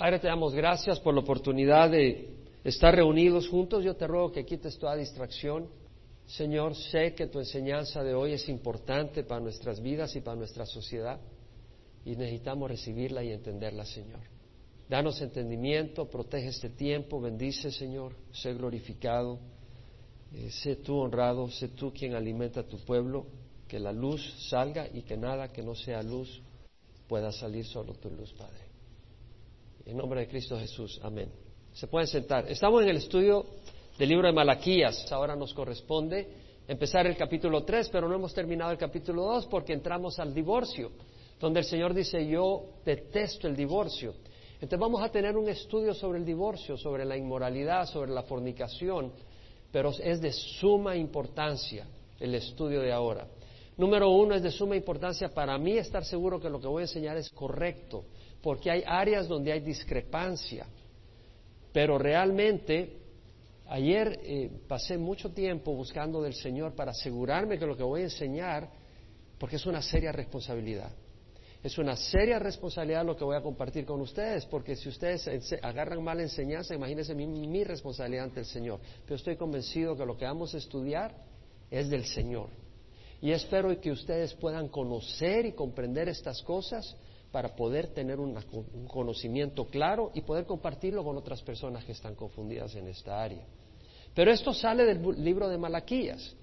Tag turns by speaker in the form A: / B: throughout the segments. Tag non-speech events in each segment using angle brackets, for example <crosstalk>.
A: Padre, te damos gracias por la oportunidad de estar reunidos juntos. Yo te ruego que quites toda distracción. Señor, sé que tu enseñanza de hoy es importante para nuestras vidas y para nuestra sociedad y necesitamos recibirla y entenderla, Señor. Danos entendimiento, protege este tiempo, bendice, Señor, sé glorificado, eh, sé tú honrado, sé tú quien alimenta a tu pueblo, que la luz salga y que nada que no sea luz pueda salir solo tu luz, Padre. En nombre de Cristo Jesús, amén. Se pueden sentar. Estamos en el estudio del libro de Malaquías. Ahora nos corresponde empezar el capítulo 3, pero no hemos terminado el capítulo 2 porque entramos al divorcio, donde el Señor dice, yo detesto el divorcio. Entonces vamos a tener un estudio sobre el divorcio, sobre la inmoralidad, sobre la fornicación, pero es de suma importancia el estudio de ahora. Número uno, es de suma importancia para mí estar seguro que lo que voy a enseñar es correcto porque hay áreas donde hay discrepancia. Pero realmente, ayer eh, pasé mucho tiempo buscando del Señor para asegurarme que lo que voy a enseñar, porque es una seria responsabilidad. Es una seria responsabilidad lo que voy a compartir con ustedes, porque si ustedes agarran mala enseñanza, imagínense mi, mi responsabilidad ante el Señor. Pero estoy convencido que lo que vamos a estudiar es del Señor. Y espero que ustedes puedan conocer y comprender estas cosas para poder tener un conocimiento claro y poder compartirlo con otras personas que están confundidas en esta área. Pero esto sale del libro de Malaquías.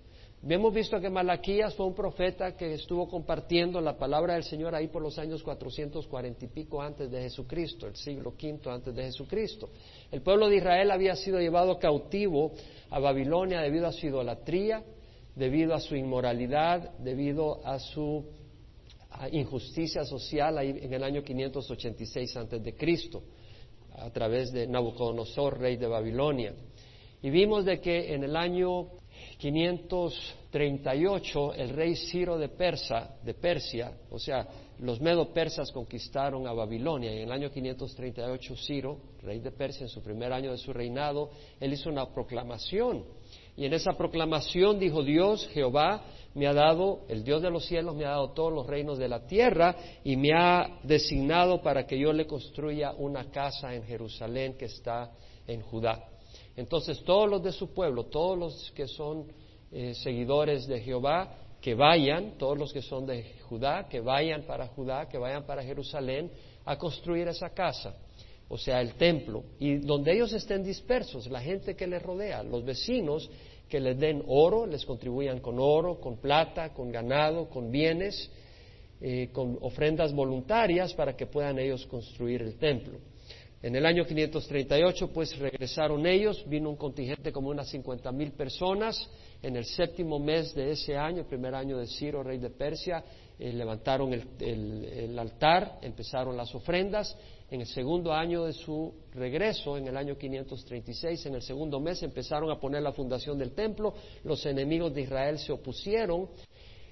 A: Hemos visto que Malaquías fue un profeta que estuvo compartiendo la palabra del Señor ahí por los años 440 y pico antes de Jesucristo, el siglo V antes de Jesucristo. El pueblo de Israel había sido llevado cautivo a Babilonia debido a su idolatría, debido a su inmoralidad, debido a su injusticia social ahí en el año 586 antes de Cristo a través de Nabucodonosor, rey de Babilonia. Y vimos de que en el año 538 el rey Ciro de Persa, de Persia, o sea, los medo persas conquistaron a Babilonia y en el año 538 Ciro, rey de Persia, en su primer año de su reinado, él hizo una proclamación y en esa proclamación dijo Dios, Jehová, me ha dado, el Dios de los cielos me ha dado todos los reinos de la tierra y me ha designado para que yo le construya una casa en Jerusalén que está en Judá. Entonces todos los de su pueblo, todos los que son eh, seguidores de Jehová, que vayan, todos los que son de Judá, que vayan para Judá, que vayan para Jerusalén a construir esa casa o sea, el templo, y donde ellos estén dispersos, la gente que les rodea, los vecinos que les den oro, les contribuyan con oro, con plata, con ganado, con bienes, eh, con ofrendas voluntarias para que puedan ellos construir el templo. En el año 538, pues regresaron ellos, vino un contingente como unas 50 mil personas. En el séptimo mes de ese año, el primer año de Ciro, rey de Persia, eh, levantaron el, altar, empezaron las ofrendas en el segundo año de su regreso, en el año 536, en el segundo mes, empezaron a poner la fundación del templo. Los enemigos de Israel se opusieron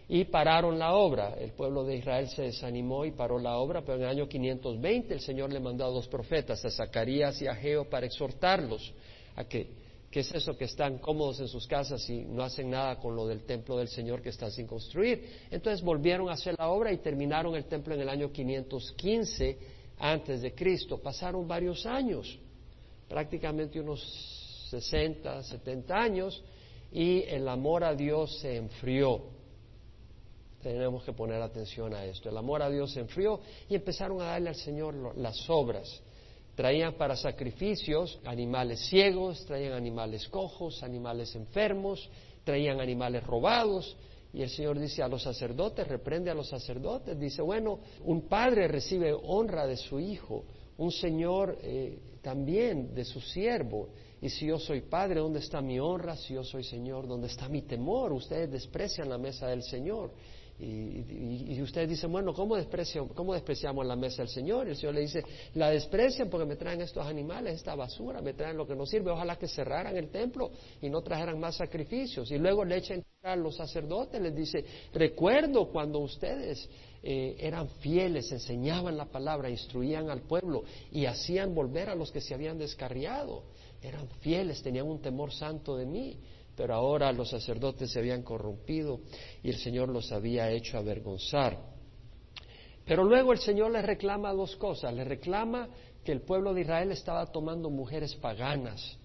A: y pararon la obra. El pueblo de Israel se desanimó y paró la obra, pero en el año 520 el Señor le mandó a dos profetas, a Zacarías y a Geo, para exhortarlos a que ¿Qué es eso que están cómodos en sus casas y no hacen nada con lo del templo del Señor que está sin construir? Entonces volvieron a hacer la obra y terminaron el templo en el año 515 antes de Cristo. Pasaron varios años, prácticamente unos 60, 70 años, y el amor a Dios se enfrió. Tenemos que poner atención a esto. El amor a Dios se enfrió y empezaron a darle al Señor las obras. Traían para sacrificios animales ciegos, traían animales cojos, animales enfermos, traían animales robados, y el Señor dice a los sacerdotes, reprende a los sacerdotes, dice, bueno, un padre recibe honra de su hijo, un señor eh, también de su siervo. Y si yo soy padre, ¿dónde está mi honra? Si yo soy señor, ¿dónde está mi temor? Ustedes desprecian la mesa del Señor. Y, ustedes dicen, bueno, ¿cómo, ¿cómo despreciamos la mesa del Señor? Y el Señor le dice, la desprecian porque me traen estos animales, esta basura, me traen lo que no sirve. Ojalá que cerraran el templo y no trajeran más sacrificios. Y luego le echan a los sacerdotes, les dice, recuerdo cuando ustedes eh, eran fieles, enseñaban la palabra, instruían al pueblo y hacían volver a los que se habían descarriado. Eran fieles, tenían un temor santo de mí pero ahora los sacerdotes se habían corrompido y el Señor los había hecho avergonzar. Pero luego el Señor les reclama dos cosas, les reclama que el pueblo de Israel estaba tomando mujeres paganas.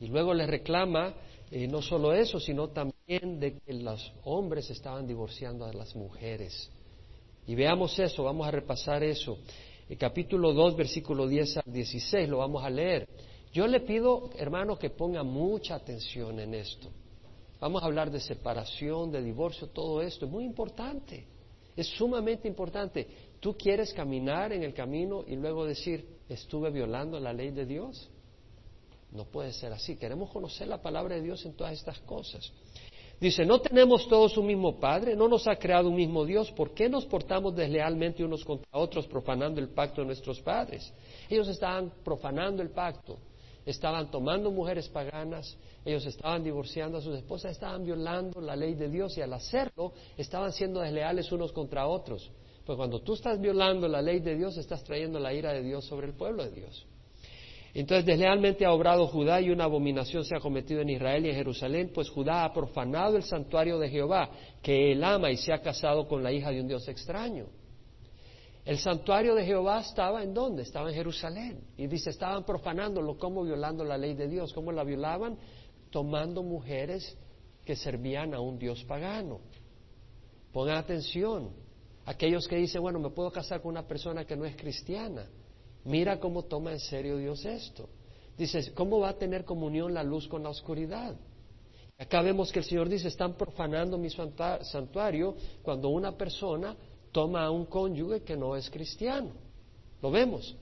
A: Y luego le reclama eh, no solo eso, sino también de que los hombres estaban divorciando a las mujeres. Y veamos eso, vamos a repasar eso. El capítulo 2, versículo 10 al 16, lo vamos a leer. Yo le pido, hermano, que ponga mucha atención en esto. Vamos a hablar de separación, de divorcio, todo esto. Es muy importante. Es sumamente importante. ¿Tú quieres caminar en el camino y luego decir, estuve violando la ley de Dios? No puede ser así. Queremos conocer la palabra de Dios en todas estas cosas. Dice, ¿no tenemos todos un mismo Padre? ¿No nos ha creado un mismo Dios? ¿Por qué nos portamos deslealmente unos contra otros, profanando el pacto de nuestros padres? Ellos estaban profanando el pacto, estaban tomando mujeres paganas, ellos estaban divorciando a sus esposas, estaban violando la ley de Dios y al hacerlo estaban siendo desleales unos contra otros. Pues cuando tú estás violando la ley de Dios, estás trayendo la ira de Dios sobre el pueblo de Dios. Entonces, deslealmente ha obrado Judá y una abominación se ha cometido en Israel y en Jerusalén, pues Judá ha profanado el santuario de Jehová, que él ama y se ha casado con la hija de un Dios extraño. El santuario de Jehová estaba en dónde? Estaba en Jerusalén. Y dice, estaban profanándolo, como violando la ley de Dios. ¿Cómo la violaban? Tomando mujeres que servían a un Dios pagano. Pongan atención. Aquellos que dicen, bueno, me puedo casar con una persona que no es cristiana. Mira cómo toma en serio Dios esto. Dice, ¿cómo va a tener comunión la luz con la oscuridad? Acá vemos que el Señor dice, están profanando mi santuario cuando una persona toma a un cónyuge que no es cristiano. Lo vemos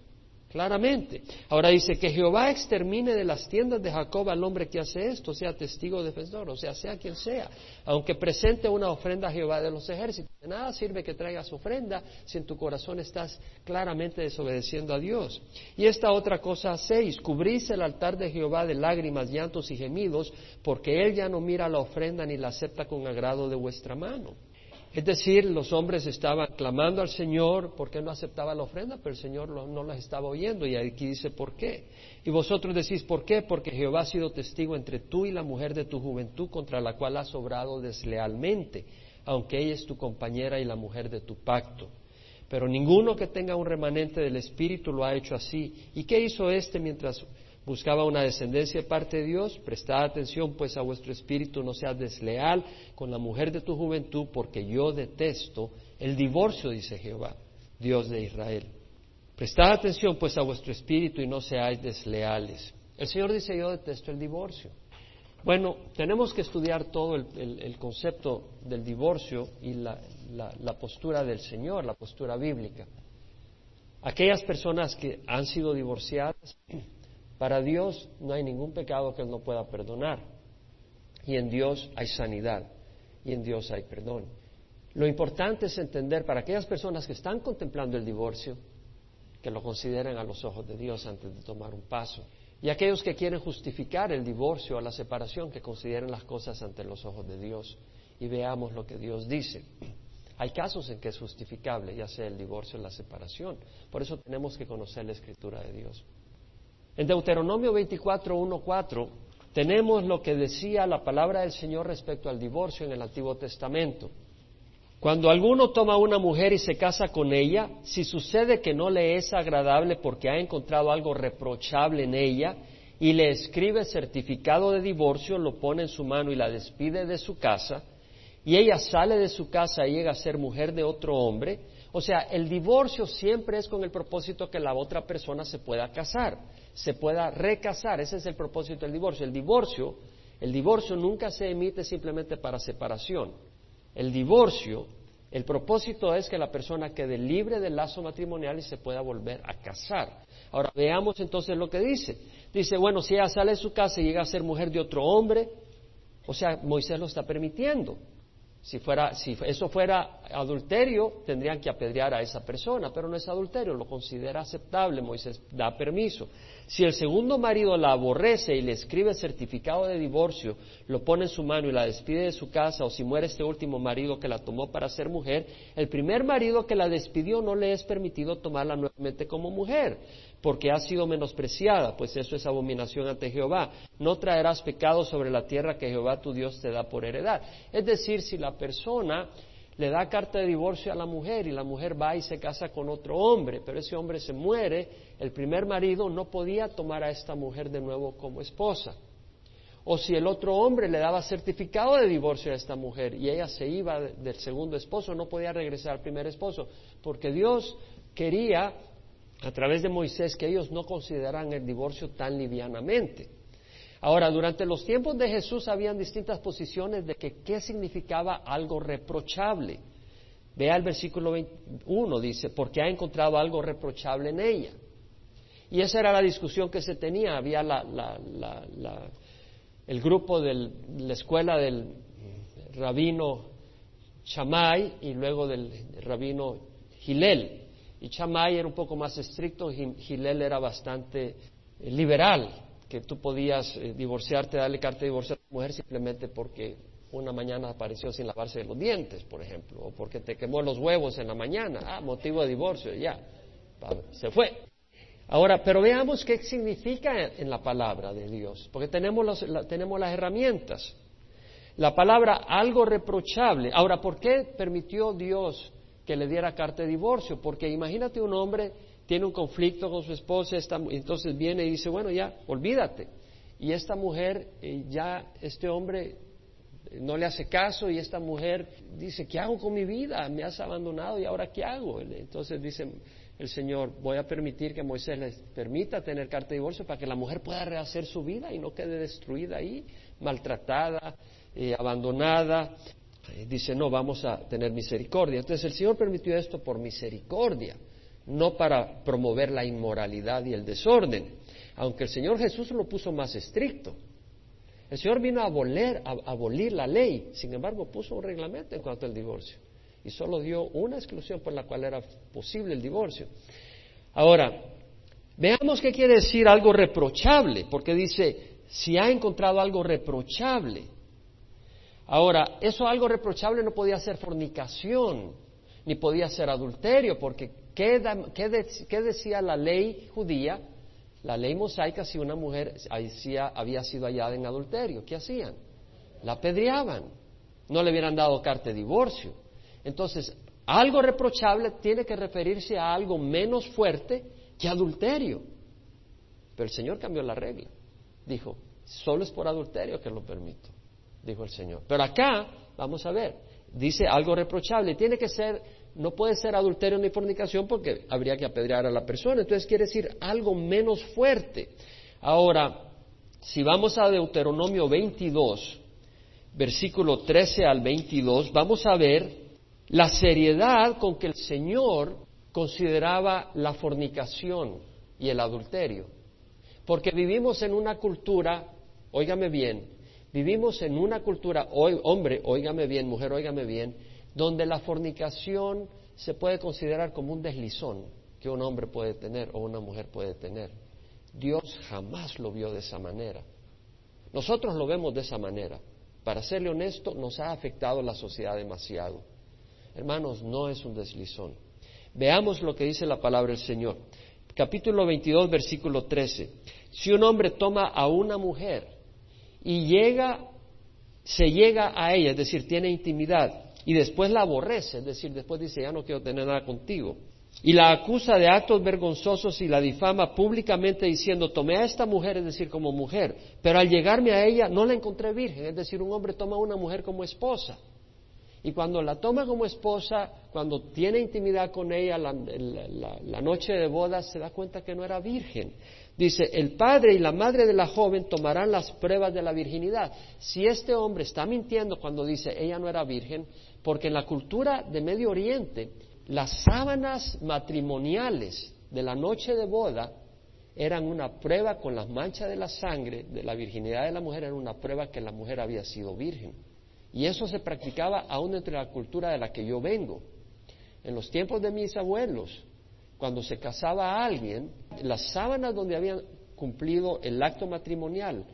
A: claramente. Ahora dice que Jehová extermine de las tiendas de Jacob al hombre que hace esto, sea testigo defensor, o sea, sea quien sea, aunque presente una ofrenda a Jehová de los ejércitos. De nada sirve que traigas ofrenda si en tu corazón estás claramente desobedeciendo a Dios. Y esta otra cosa hacéis, cubrís el altar de Jehová de lágrimas, llantos y gemidos, porque él ya no mira la ofrenda ni la acepta con agrado de vuestra mano. Es decir, los hombres estaban clamando al Señor porque no aceptaba la ofrenda, pero el Señor no las estaba oyendo. Y aquí dice, ¿por qué? Y vosotros decís, ¿por qué? Porque Jehová ha sido testigo entre tú y la mujer de tu juventud contra la cual has obrado deslealmente, aunque ella es tu compañera y la mujer de tu pacto. Pero ninguno que tenga un remanente del Espíritu lo ha hecho así. ¿Y qué hizo éste mientras buscaba una descendencia de parte de Dios, prestad atención pues a vuestro espíritu, no seas desleal con la mujer de tu juventud, porque yo detesto el divorcio, dice Jehová, Dios de Israel. Prestad atención pues a vuestro espíritu y no seáis desleales. El Señor dice yo detesto el divorcio. Bueno, tenemos que estudiar todo el, concepto del divorcio y la, la postura del Señor, la postura bíblica. Aquellas personas que han sido divorciadas para Dios no hay ningún pecado que Él no pueda perdonar. Y en Dios hay sanidad. Y en Dios hay perdón. Lo importante es entender para aquellas personas que están contemplando el divorcio, que lo consideren a los ojos de Dios antes de tomar un paso. Y aquellos que quieren justificar el divorcio o la separación, que consideren las cosas ante los ojos de Dios y veamos lo que Dios dice. Hay casos en que es justificable, ya sea el divorcio o la separación. Por eso tenemos que conocer la escritura de Dios. En Deuteronomio 24.1.4 tenemos lo que decía la palabra del Señor respecto al divorcio en el Antiguo Testamento. Cuando alguno toma una mujer y se casa con ella, si sucede que no le es agradable porque ha encontrado algo reprochable en ella y le escribe certificado de divorcio, lo pone en su mano y la despide de su casa, y ella sale de su casa y llega a ser mujer de otro hombre, o sea, el divorcio siempre es con el propósito que la otra persona se pueda casar se pueda recasar. Ese es el propósito del divorcio. El divorcio, el divorcio nunca se emite simplemente para separación. El divorcio, el propósito es que la persona quede libre del lazo matrimonial y se pueda volver a casar. Ahora veamos entonces lo que dice. Dice, bueno, si ella sale de su casa y llega a ser mujer de otro hombre, o sea, Moisés lo está permitiendo. Si, fuera, si eso fuera adulterio, tendrían que apedrear a esa persona, pero no es adulterio, lo considera aceptable, Moisés da permiso. Si el segundo marido la aborrece y le escribe certificado de divorcio, lo pone en su mano y la despide de su casa, o si muere este último marido que la tomó para ser mujer, el primer marido que la despidió no le es permitido tomarla nuevamente como mujer, porque ha sido menospreciada, pues eso es abominación ante Jehová. No traerás pecado sobre la tierra que Jehová tu Dios te da por heredad. Es decir, si la persona le da carta de divorcio a la mujer y la mujer va y se casa con otro hombre, pero ese hombre se muere, el primer marido no podía tomar a esta mujer de nuevo como esposa. O si el otro hombre le daba certificado de divorcio a esta mujer y ella se iba del segundo esposo, no podía regresar al primer esposo, porque Dios quería, a través de Moisés, que ellos no consideraran el divorcio tan livianamente. Ahora, durante los tiempos de Jesús habían distintas posiciones de que qué significaba algo reprochable. Vea el versículo 21, dice, porque ha encontrado algo reprochable en ella. Y esa era la discusión que se tenía. Había la, la el grupo de la escuela del rabino Chamay y luego del rabino Gilel. Y Chamay era un poco más estricto, Gilel era bastante eh, liberal, que tú podías eh, divorciarte, darle carta de divorcio a tu mujer simplemente porque una mañana apareció sin lavarse los dientes, por ejemplo, o porque te quemó los huevos en la mañana, ah, motivo de divorcio, ya, se fue. Ahora, pero veamos qué significa en la palabra de Dios, porque tenemos, tenemos las herramientas. La palabra algo reprochable. Ahora, ¿por qué permitió Dios que le diera carta de divorcio? Porque imagínate un hombre tiene un conflicto con su esposa, entonces viene y dice, bueno, ya, olvídate. Y esta mujer, eh, ya este hombre eh, no le hace caso y esta mujer dice, ¿qué hago con mi vida? Me has abandonado y ahora ¿qué hago? Entonces dice, el Señor, voy a permitir que Moisés les permita tener carta de divorcio para que la mujer pueda rehacer su vida y no quede destruida ahí, maltratada, eh, abandonada. Dice, no, vamos a tener misericordia. Entonces el Señor permitió esto por misericordia, no para promover la inmoralidad y el desorden, aunque el Señor Jesús lo puso más estricto. El Señor vino a abolir, a abolir la ley, sin embargo puso un reglamento en cuanto al divorcio y solo dio una exclusión por la cual era posible el divorcio. Ahora, veamos qué quiere decir algo reprochable, porque dice, si ha encontrado algo reprochable. Ahora, eso algo reprochable no podía ser fornicación, ni podía ser adulterio, porque ¿qué, decía la ley judía? La ley mosaica, si una mujer había sido hallada en adulterio, ¿qué hacían? La apedreaban, no le hubieran dado carta de divorcio. Entonces, algo reprochable tiene que referirse a algo menos fuerte que adulterio. Pero el Señor cambió la regla. Dijo, solo es por adulterio que lo permito, dijo el Señor. Pero acá, vamos a ver, dice algo reprochable. Tiene que ser, no puede ser adulterio ni fornicación porque habría que apedrear a la persona. Entonces quiere decir algo menos fuerte. Ahora, si vamos a Deuteronomio 22, versículo 13 al 22, vamos a ver la seriedad con que el Señor consideraba la fornicación y el adulterio. Porque vivimos en una cultura, óigame bien, vivimos en una cultura, hombre, óigame bien, mujer, óigame bien, donde la fornicación se puede considerar como un deslizón que un hombre puede tener o una mujer puede tener. Dios jamás lo vio de esa manera. Nosotros lo vemos de esa manera. Para serle honesto, nos ha afectado la sociedad demasiado. Hermanos, no es un deslizón. Veamos lo que dice la palabra del Señor. Capítulo 22, versículo 13. Si un hombre toma a una mujer y llega, se llega a ella, es decir, tiene intimidad, y después la aborrece, es decir, después dice, ya no quiero tener nada contigo, y la acusa de actos vergonzosos y la difama públicamente diciendo, tomé a esta mujer, es decir, como mujer, pero al llegarme a ella no la encontré virgen, es decir, un hombre toma a una mujer como esposa. Y cuando la toma como esposa, cuando tiene intimidad con ella la, noche de bodas, se da cuenta que no era virgen. Dice, el padre y la madre de la joven tomarán las pruebas de la virginidad. Si este hombre está mintiendo cuando dice ella no era virgen, porque en la cultura de Medio Oriente, las sábanas matrimoniales de la noche de boda eran una prueba con las manchas de la sangre de la virginidad de la mujer, era una prueba que la mujer había sido virgen. Y eso se practicaba aún entre la cultura de la que yo vengo. En los tiempos de mis abuelos, cuando se casaba a alguien, las sábanas donde habían cumplido el acto matrimonial,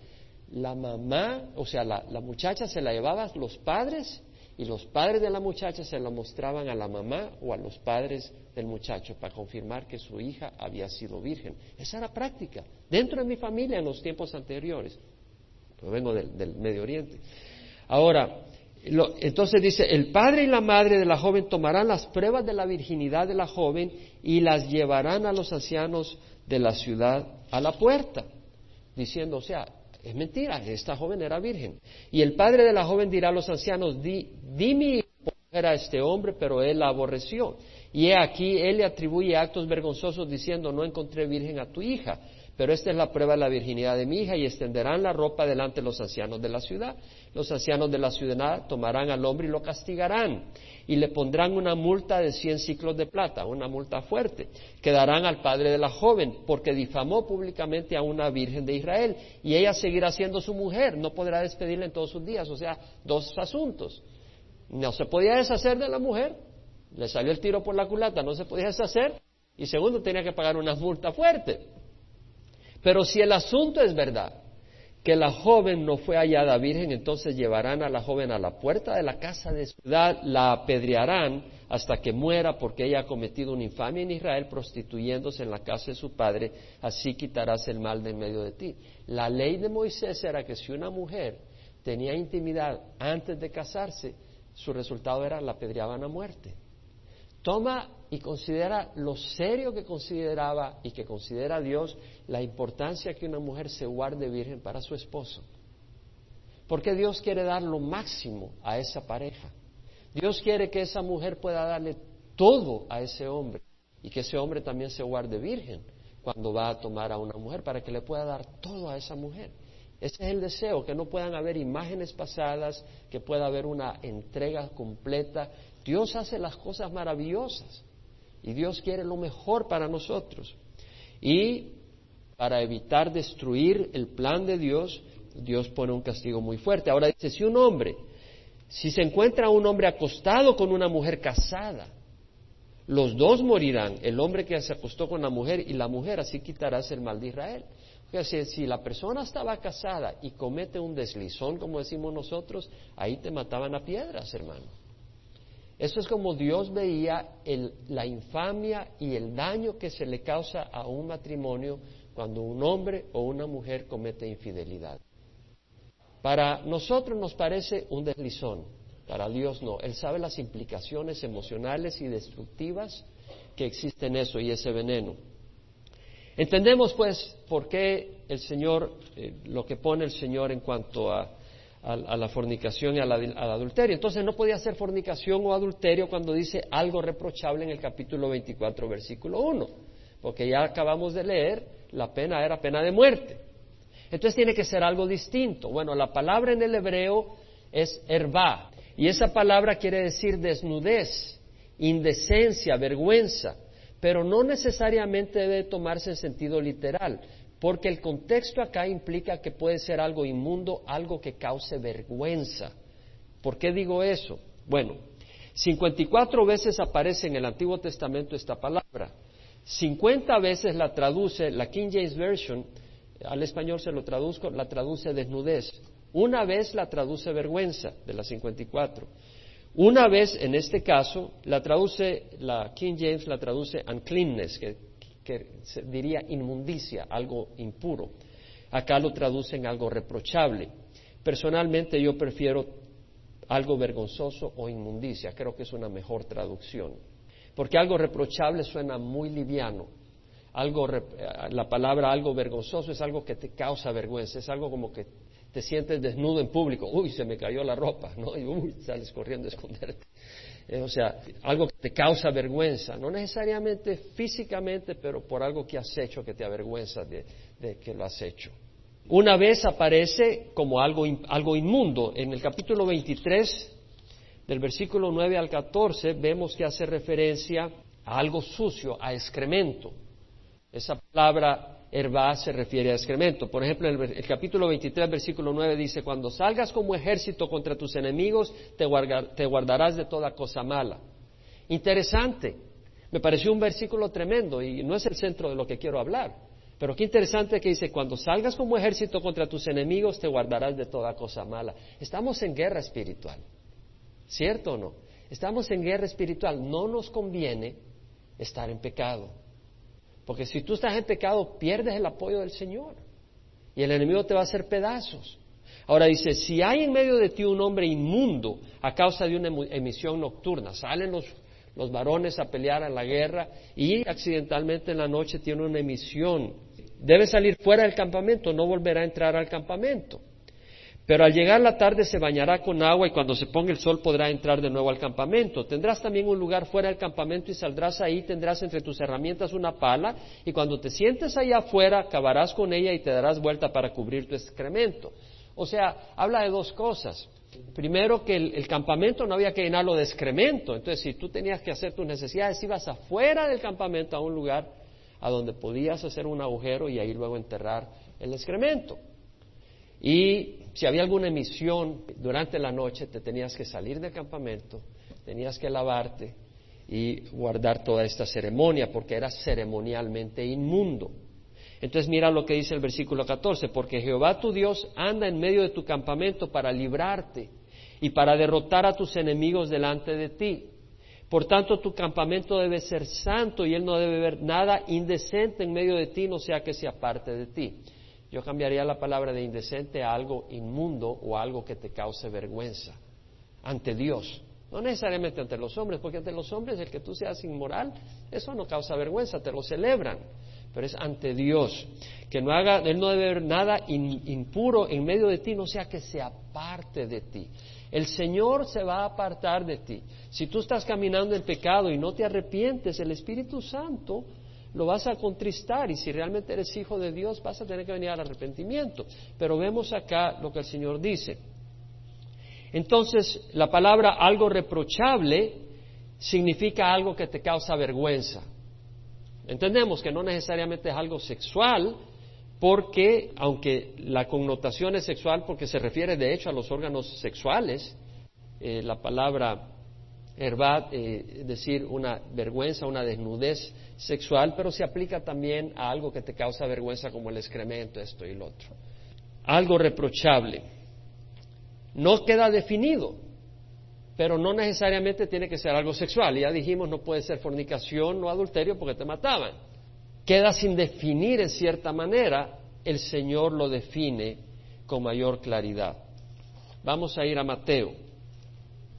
A: la mamá, o sea, la, muchacha se la llevaba los padres y los padres de la muchacha se la mostraban a la mamá o a los padres del muchacho para confirmar que su hija había sido virgen. Esa era práctica dentro de mi familia en los tiempos anteriores. Yo vengo del Medio Oriente. Ahora, entonces dice, el padre y la madre de la joven tomarán las pruebas de la virginidad de la joven y las llevarán a los ancianos de la ciudad a la puerta, diciendo, o sea, es mentira, esta joven era virgen. Y el padre de la joven dirá a los ancianos, di, di mi hijo a este hombre, pero él la aborreció. Y he aquí, él le atribuye actos vergonzosos diciendo, no encontré virgen a tu hija. Pero esta es la prueba de la virginidad de mi hija y extenderán la ropa delante de los ancianos de la ciudad. Los ancianos de la ciudad tomarán al hombre y lo castigarán y le pondrán una multa de cien ciclos de plata, una multa fuerte, que darán al padre de la joven, porque difamó públicamente a una virgen de Israel y ella seguirá siendo su mujer, no podrá despedirla en todos sus días. O sea, dos asuntos. No se podía deshacer de la mujer, le salió el tiro por la culata, no se podía deshacer, y segundo, tenía que pagar una multa fuerte. Pero si el asunto es verdad, que la joven no fue hallada virgen, entonces llevarán a la joven a la puerta de la casa de ciudad, la apedrearán hasta que muera porque ella ha cometido una infamia en Israel prostituyéndose en la casa de su padre, así quitarás el mal de en medio de ti. La ley de Moisés era que si una mujer tenía intimidad antes de casarse, su resultado era la apedreaban a muerte. Toma y considera lo serio que consideraba y que considera Dios la importancia que una mujer se guarde virgen para su esposo. Porque Dios quiere dar lo máximo a esa pareja. Dios quiere que esa mujer pueda darle todo a ese hombre y que ese hombre también se guarde virgen cuando va a tomar a una mujer para que le pueda dar todo a esa mujer. Ese es el deseo, que no puedan haber imágenes pasadas, que pueda haber una entrega completa Dios hace las cosas maravillosas y Dios quiere lo mejor para nosotros. Y para evitar destruir el plan de Dios, Dios pone un castigo muy fuerte. Ahora dice, si un hombre, si se encuentra un hombre acostado con una mujer casada, los dos morirán, el hombre que se acostó con la mujer y la mujer, así quitarás el mal de Israel. Si, la persona estaba casada y comete un deslizón, como decimos nosotros, ahí te mataban a piedras, hermano. Eso es como Dios veía la infamia y el daño que se le causa a un matrimonio cuando un hombre o una mujer comete infidelidad. Para nosotros nos parece un deslizón, para Dios no. Él sabe las implicaciones emocionales y destructivas que existen en eso y ese veneno. Entendemos pues por qué el Señor, eh, lo que pone el Señor en cuanto a, la fornicación y al, adulterio. Entonces no podía ser fornicación o adulterio cuando dice algo reprochable en el capítulo 24, versículo 1, porque ya acabamos de leer, la pena era pena de muerte. Entonces tiene que ser algo distinto. Bueno, la palabra en el hebreo es herba, y esa palabra quiere decir desnudez, indecencia, vergüenza, pero no necesariamente debe tomarse en sentido literal porque el contexto acá implica que puede ser algo inmundo, algo que cause vergüenza. ¿Por qué digo eso? Bueno, 54 veces aparece en el Antiguo Testamento esta palabra. 50 veces la traduce, la King James Version, al español se lo traduzco, la traduce desnudez. Una vez la traduce vergüenza, de las 54. Una vez, en este caso, la traduce, la King James la traduce uncleanness, que que se diría inmundicia, algo impuro. Acá lo traducen algo reprochable. Personalmente yo prefiero algo vergonzoso o inmundicia, creo que es una mejor traducción. Porque algo reprochable suena muy liviano. Algo, la palabra algo vergonzoso es algo que te causa vergüenza, es algo como que te sientes desnudo en público, uy, se me cayó la ropa, ¿no? Y uy, sales corriendo a esconderte. Eh, o sea, algo que te causa vergüenza, no necesariamente físicamente, pero por algo que has hecho que te avergüenza de, que lo has hecho. Una vez aparece como algo, algo inmundo. En el capítulo 23, del versículo 9 al 14, vemos que hace referencia a algo sucio, a excremento. Esa palabra herba se refiere a excremento. Por ejemplo, el, el, capítulo 23, versículo 9 dice, cuando salgas como ejército contra tus enemigos, te, te guardarás de toda cosa mala. Interesante. Me pareció un versículo tremendo y no es el centro de lo que quiero hablar. Pero qué interesante que dice, cuando salgas como ejército contra tus enemigos, te guardarás de toda cosa mala. Estamos en guerra espiritual. ¿Cierto o no? Estamos en guerra espiritual. No nos conviene estar en pecado. Porque si tú estás en pecado, pierdes el apoyo del Señor. Y el enemigo te va a hacer pedazos. Ahora dice, si hay en medio de ti un hombre inmundo a causa de una emisión nocturna, salen los, los varones a pelear en la guerra y accidentalmente en la noche tiene una emisión, debe salir fuera del campamento, no volverá a entrar al campamento. Pero al llegar la tarde se bañará con agua y cuando se ponga el sol podrá entrar de nuevo al campamento. Tendrás también un lugar fuera del campamento y saldrás ahí, tendrás entre tus herramientas una pala y cuando te sientes allá afuera cavarás con ella y te darás vuelta para cubrir tu excremento. O sea, habla de dos cosas. Primero que el, campamento no había que llenarlo de excremento. Entonces, si tú tenías que hacer tus necesidades, ibas afuera del campamento a un lugar a donde podías hacer un agujero y ahí luego enterrar el excremento. Y si había alguna emisión durante la noche, te tenías que salir del campamento, tenías que lavarte y guardar toda esta ceremonia, porque era ceremonialmente inmundo. Entonces mira lo que dice el versículo 14, porque Jehová tu Dios anda en medio de tu campamento para librarte y para derrotar a tus enemigos delante de ti. Por tanto, tu campamento debe ser santo y él no debe ver nada indecente en medio de ti, no sea que se aparte de ti. Yo cambiaría la palabra de indecente a algo inmundo o algo que te cause vergüenza ante Dios. No necesariamente ante los hombres, porque ante los hombres el que tú seas inmoral, eso no causa vergüenza, te lo celebran pero es ante Dios. Que no haga, Él no debe ver nada impuro en medio de ti, no sea que se aparte de ti. El Señor se va a apartar de ti. Si tú estás caminando en pecado y no te arrepientes, el Espíritu Santo lo vas a contristar y si realmente eres hijo de Dios vas a tener que venir al arrepentimiento. Pero vemos acá lo que el Señor dice. Entonces, la palabra algo reprochable significa algo que te causa vergüenza. Entendemos que no necesariamente es algo sexual, porque aunque la connotación es sexual, porque se refiere de hecho a los órganos sexuales, eh, la palabra herbat, eh, decir, una vergüenza, una desnudez sexual, pero se aplica también a algo que te causa vergüenza como el excremento, esto y lo otro. Algo reprochable. No queda definido, pero no necesariamente tiene que ser algo sexual. Ya dijimos, no puede ser fornicación o adulterio porque te mataban. Queda sin definir en cierta manera, el Señor lo define con mayor claridad. Vamos a ir a Mateo.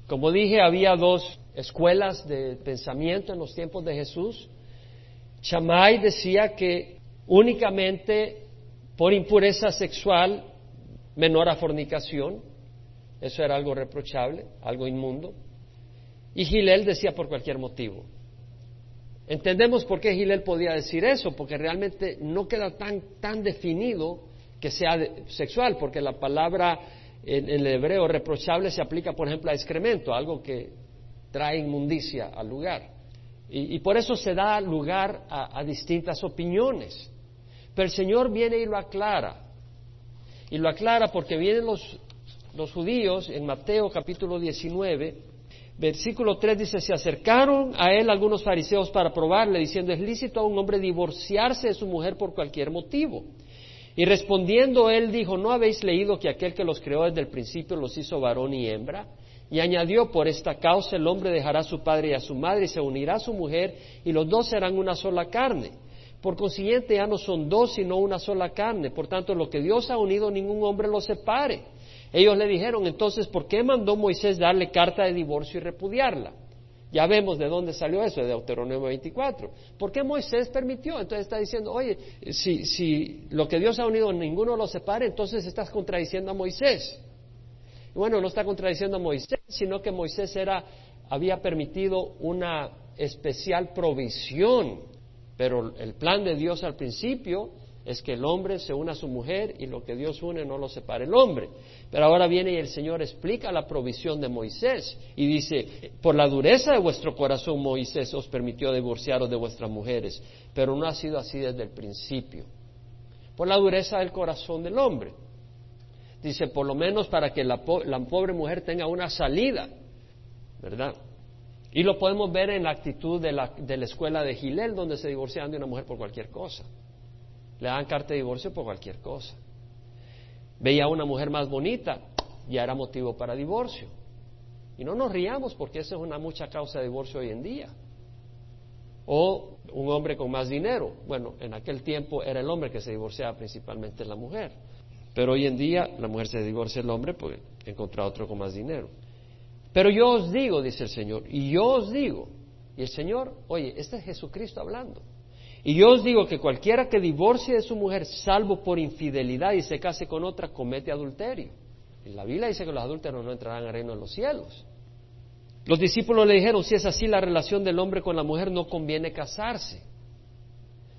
A: Como dije, había dos escuelas de pensamiento en los tiempos de Jesús. Chamay decía que únicamente por impureza sexual menor a fornicación, eso era algo reprochable, algo inmundo. Y Gilel decía por cualquier motivo. Entendemos por qué Gilel podía decir eso, porque realmente no queda tan, tan definido que sea sexual, porque la palabra en, el hebreo reprochable se aplica, por ejemplo, a excremento, algo que trae inmundicia al lugar. Y, por eso se da lugar a, distintas opiniones. Pero el Señor viene y lo aclara. Y lo aclara porque vienen los los judíos en Mateo capítulo 19, versículo 3 dice, se acercaron a él algunos fariseos para probarle, diciendo, es lícito a un hombre divorciarse de su mujer por cualquier motivo. Y respondiendo él dijo, ¿no habéis leído que aquel que los creó desde el principio los hizo varón y hembra? Y añadió, por esta causa el hombre dejará a su padre y a su madre y se unirá a su mujer y los dos serán una sola carne. Por consiguiente ya no son dos sino una sola carne. Por tanto, lo que Dios ha unido ningún hombre lo separe. Ellos le dijeron, entonces, ¿por qué mandó Moisés darle carta de divorcio y repudiarla? Ya vemos de dónde salió eso, de Deuteronomio 24. ¿Por qué Moisés permitió? Entonces está diciendo, oye, si, si lo que Dios ha unido ninguno lo separe, entonces estás contradiciendo a Moisés. bueno, no está contradiciendo a Moisés, sino que Moisés era, había permitido una especial provisión, pero el plan de Dios al principio es que el hombre se una a su mujer y lo que Dios une no lo separe el hombre. Pero ahora viene y el Señor explica la provisión de Moisés y dice, por la dureza de vuestro corazón Moisés os permitió divorciaros de vuestras mujeres, pero no ha sido así desde el principio. Por la dureza del corazón del hombre. Dice, por lo menos para que la, pobre mujer tenga una salida, ¿verdad? Y lo podemos ver en la actitud de la, de la escuela de Gilel, donde se divorciaban de una mujer por cualquier cosa le dan carta de divorcio por cualquier cosa. Veía a una mujer más bonita, ya era motivo para divorcio. Y no nos riamos porque esa es una mucha causa de divorcio hoy en día. O un hombre con más dinero. Bueno, en aquel tiempo era el hombre que se divorciaba principalmente la mujer. Pero hoy en día la mujer se divorcia del hombre porque encuentra otro con más dinero. Pero yo os digo, dice el Señor, y yo os digo, y el Señor, oye, este es Jesucristo hablando. Y yo os digo que cualquiera que divorcie de su mujer, salvo por infidelidad y se case con otra, comete adulterio. En la Biblia dice que los adúlteros no entrarán al reino de los cielos. Los discípulos le dijeron, si es así la relación del hombre con la mujer, no conviene casarse.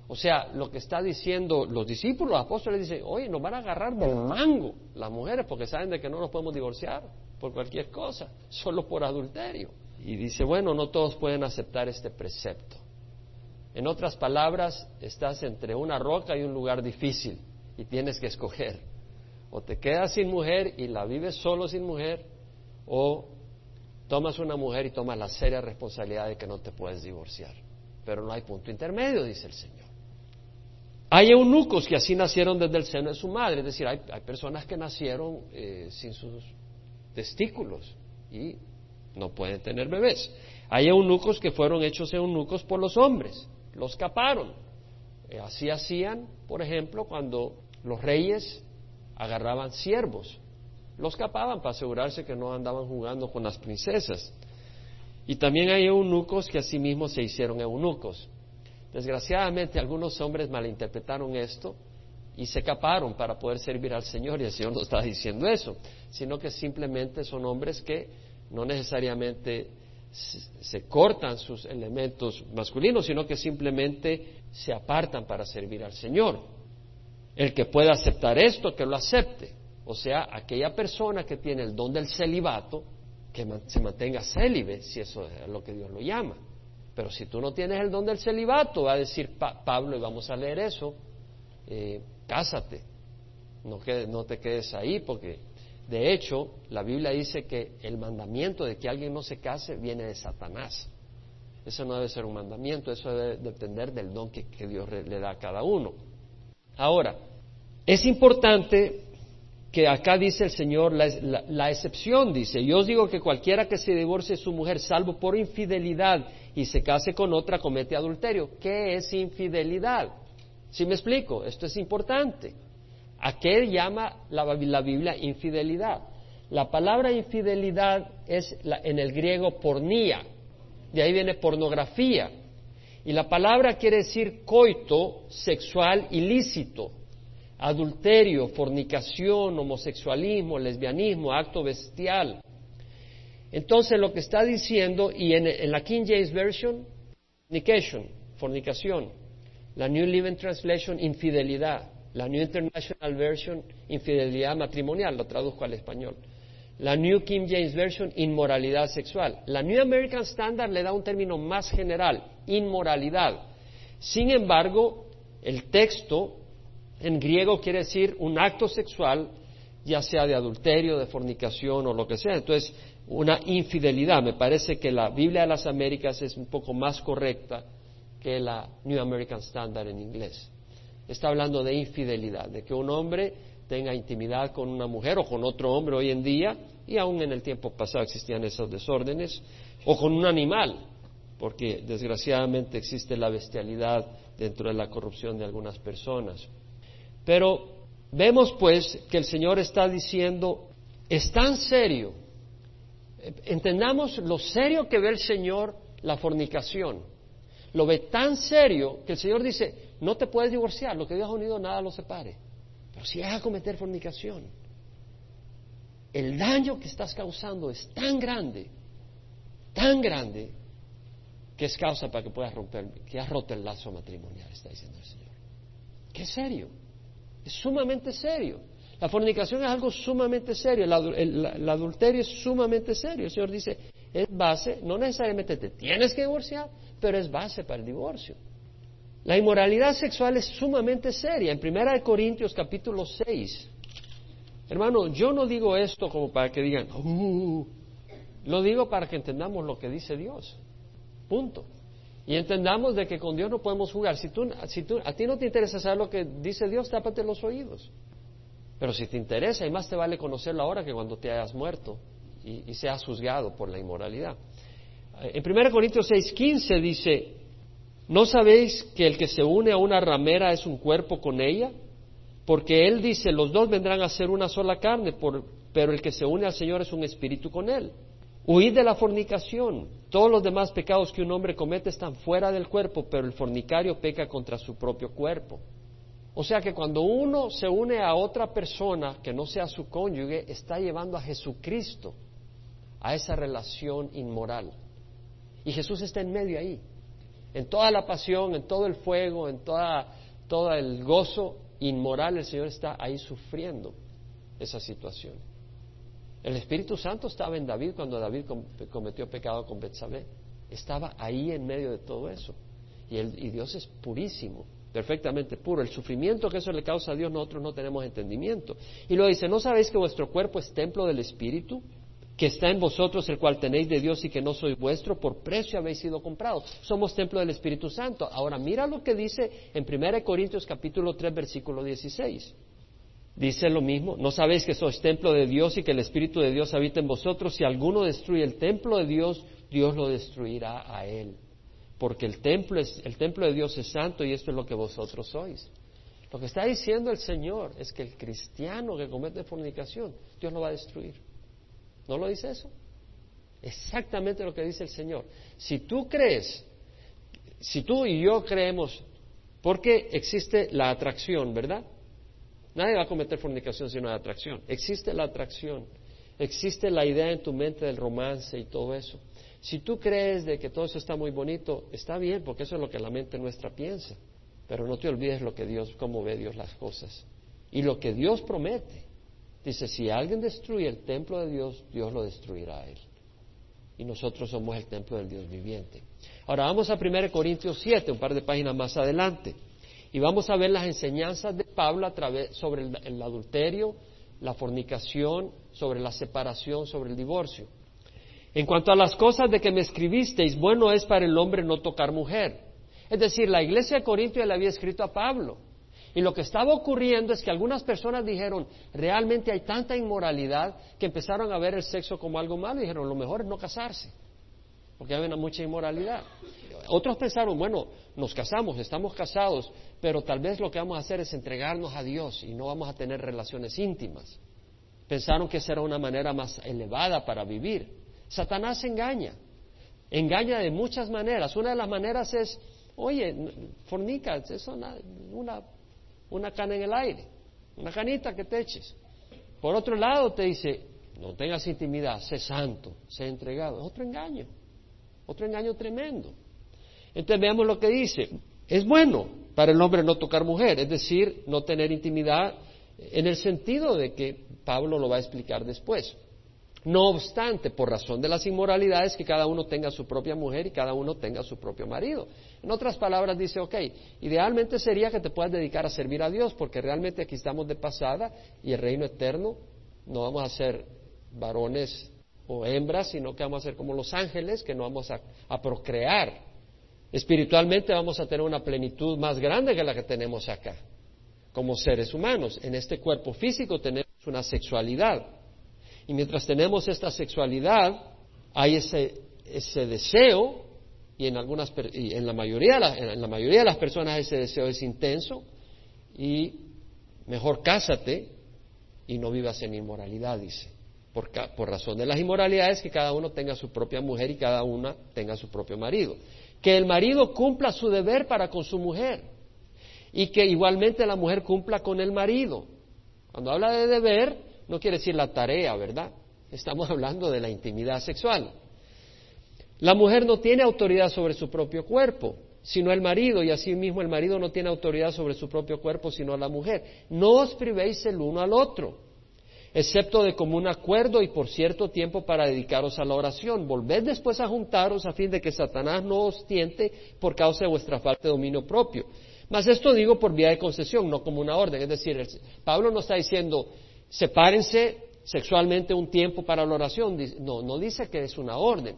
A: O sea, lo que está diciendo los discípulos, los apóstoles dicen, oye, nos van a agarrar del mango las mujeres porque saben de que no nos podemos divorciar por cualquier cosa, solo por adulterio. Y dice, bueno, no todos pueden aceptar este precepto. En otras palabras, estás entre una roca y un lugar difícil y tienes que escoger. O te quedas sin mujer y la vives solo sin mujer, o tomas una mujer y tomas la seria responsabilidad de que no te puedes divorciar. Pero no hay punto intermedio, dice el Señor. Hay eunucos que así nacieron desde el seno de su madre, es decir, hay, personas que nacieron eh, sin sus testículos y no pueden tener bebés. Hay eunucos que fueron hechos eunucos por los hombres, los caparon. Eh, así hacían, por ejemplo, cuando los reyes agarraban siervos, los capaban para asegurarse que no andaban jugando con las princesas. Y también hay eunucos que asimismo se hicieron eunucos. Desgraciadamente algunos hombres malinterpretaron esto y se caparon para poder servir al Señor y el Señor no está diciendo eso, sino que simplemente son hombres que no necesariamente se cortan sus elementos masculinos, sino que simplemente se apartan para servir al Señor. El que pueda aceptar esto, que lo acepte. O sea, aquella persona que tiene el don del celibato, que se mantenga célibe, si eso es lo que Dios lo llama. Pero si tú no tienes el don del celibato, va a decir Pablo, y vamos a leer eso, eh, cásate, no, no te quedes ahí, porque de hecho la Biblia dice que el mandamiento de que alguien no se case viene de Satanás. Eso no debe ser un mandamiento, eso debe depender del don que, Dios le da a cada uno. Ahora, es importante que acá dice el Señor, la, excepción dice, yo os digo que cualquiera que se divorcie de su mujer, salvo por infidelidad, y se case con otra, comete adulterio. ¿Qué es infidelidad? Si me explico, esto es importante. ¿A qué llama la, Biblia infidelidad? La palabra infidelidad es en el griego pornía, de ahí viene pornografía. Y la palabra quiere decir coito sexual ilícito adulterio, fornicación, homosexualismo, lesbianismo, acto bestial. Entonces lo que está diciendo, y en, la King James Version, fornication, fornicación, la New Living Translation, infidelidad, la New International Version, infidelidad matrimonial, lo traduzco al español. La New King James Version, inmoralidad sexual. La New American Standard le da un término más general, inmoralidad. Sin embargo, el texto en griego quiere decir un acto sexual, ya sea de adulterio, de fornicación o lo que sea. Entonces, una infidelidad. Me parece que la Biblia de las Américas es un poco más correcta que la New American Standard en inglés. Está hablando de infidelidad, de que un hombre tenga intimidad con una mujer o con otro hombre hoy en día, y aún en el tiempo pasado existían esos desórdenes, o con un animal, porque desgraciadamente existe la bestialidad dentro de la corrupción de algunas personas. Pero vemos pues que el Señor está diciendo, es tan serio, entendamos lo serio que ve el Señor la fornicación. Lo ve tan serio que el Señor dice, no te puedes divorciar, lo que Dios ha unido nada lo separe. Pero si vas a cometer fornicación, el daño que estás causando es tan grande, tan grande, que es causa para que puedas romper, que has roto el lazo matrimonial, está diciendo el Señor. Qué serio. Es sumamente serio. La fornicación es algo sumamente serio, el, adulterio es sumamente serio. El Señor dice, es base, no necesariamente te tienes que divorciar, pero es base para el divorcio. La inmoralidad sexual es sumamente seria. En Primera de Corintios capítulo 6, hermano, yo no digo esto como para que digan, uh, lo digo para que entendamos lo que dice Dios. Punto. Y entendamos de que con Dios no podemos jugar. Si, tú, si tú, a ti no te interesa saber lo que dice Dios, tápate los oídos. Pero si te interesa, y más te vale conocerlo ahora que cuando te hayas muerto y, seas juzgado por la inmoralidad. En 1 Corintios 6:15 dice, ¿no sabéis que el que se une a una ramera es un cuerpo con ella? porque Él dice, los dos vendrán a ser una sola carne, pero el que se une al Señor es un espíritu con Él. Huid de la fornicación. Todos los demás pecados que un hombre comete están fuera del cuerpo, pero el fornicario peca contra su propio cuerpo. O sea que cuando uno se une a otra persona que no sea su cónyuge, está llevando a Jesucristo a esa relación inmoral. Y Jesús está en medio ahí. En toda la pasión, en todo el fuego, en toda, todo el gozo inmoral, el Señor está ahí sufriendo esa situación. El Espíritu Santo estaba en David cuando David cometió pecado con Betsabé. Estaba ahí en medio de todo eso. Y, y Dios es purísimo, perfectamente puro. El sufrimiento que eso le causa a Dios, nosotros no tenemos entendimiento. Y lo dice, ¿no sabéis que vuestro cuerpo es templo del Espíritu? Que está en vosotros, el cual tenéis de Dios y que no soy vuestro, por precio habéis sido comprados. Somos templo del Espíritu Santo. Ahora mira lo que dice en 1 Corintios capítulo 3 versículo 16 dice lo mismo. ¿No sabéis que sois templo de Dios y que el Espíritu de Dios habita en vosotros? Si alguno destruye el templo de Dios, Dios lo destruirá a él. Porque el templo, es, el templo de Dios es santo y esto es lo que vosotros sois. Lo que está diciendo el Señor es que el cristiano que comete fornicación, Dios lo va a destruir. ¿No lo dice eso? Exactamente lo que dice el Señor. Si tú crees, si tú y yo creemos, porque existe la atracción, ¿verdad? Nadie va a cometer fornicación sin una atracción. Existe la atracción, existe la idea en tu mente del romance y todo eso. Si tú crees de que todo eso está muy bonito, está bien, porque eso es lo que la mente nuestra piensa. Pero no te olvides lo que Dios, cómo ve Dios las cosas. Y lo que Dios promete. Dice, si alguien destruye el templo de Dios, Dios lo destruirá a él. Y nosotros somos el templo del Dios viviente. Ahora vamos a 1 Corintios 7, un par de páginas más adelante. Y vamos a ver las enseñanzas de Pablo sobre el, adulterio, la fornicación, sobre la separación, sobre el divorcio. En cuanto a las cosas de que me escribisteis, bueno es para el hombre no tocar mujer. Es decir, la iglesia de Corinto le había escrito a Pablo. Y lo que estaba ocurriendo es que algunas personas dijeron, realmente hay tanta inmoralidad que empezaron a ver el sexo como algo malo y dijeron, lo mejor es no casarse, porque hay una mucha inmoralidad. Otros pensaron, bueno, nos casamos, estamos casados, pero tal vez lo que vamos a hacer es entregarnos a Dios y no vamos a tener relaciones íntimas. Pensaron que esa era una manera más elevada para vivir. Satanás engaña, engaña de muchas maneras. Una de las maneras es, oye, fornica, es una, una, una cana en el aire, una canita que te eches. Por otro lado te dice, no tengas intimidad, sé santo, sé entregado. Es otro engaño, otro engaño tremendo. Entonces veamos lo que dice. Es bueno para el hombre no tocar mujer, es decir, no tener intimidad en el sentido de que Pablo lo va a explicar después. No obstante, por razón de las inmoralidades, que cada uno tenga su propia mujer y cada uno tenga su propio marido. En otras palabras, dice, ok, idealmente sería que te puedas dedicar a servir a Dios, porque realmente aquí estamos de pasada y el reino eterno no vamos a ser varones o hembras, sino que vamos a ser como los ángeles, que no vamos a procrear Espiritualmente vamos a tener una plenitud más grande que la que tenemos acá, como seres humanos. En este cuerpo físico tenemos una sexualidad. Y mientras tenemos esta sexualidad, hay ese, ese deseo, y en, algunas, y en, la mayoría, en la mayoría de las personas ese deseo es intenso, y mejor cásate y no vivas en inmoralidad, dice. Por, por razón de las inmoralidades, que cada uno tenga su propia mujer y cada una tenga su propio marido que el marido cumpla su deber para con su mujer y que igualmente la mujer cumpla con el marido. Cuando habla de deber, no quiere decir la tarea, ¿verdad? Estamos <laughs> hablando de la intimidad sexual. La mujer no tiene autoridad sobre su propio cuerpo, sino el marido, y asimismo el marido no tiene autoridad sobre su propio cuerpo, sino la mujer. No os privéis el uno al otro excepto de común acuerdo y por cierto tiempo para dedicaros a la oración. Volved después a juntaros a fin de que Satanás no os tiente por causa de vuestra falta de dominio propio. Mas esto digo por vía de concesión, no como una orden. Es decir, Pablo no está diciendo, sepárense sexualmente un tiempo para la oración. No, no dice que es una orden,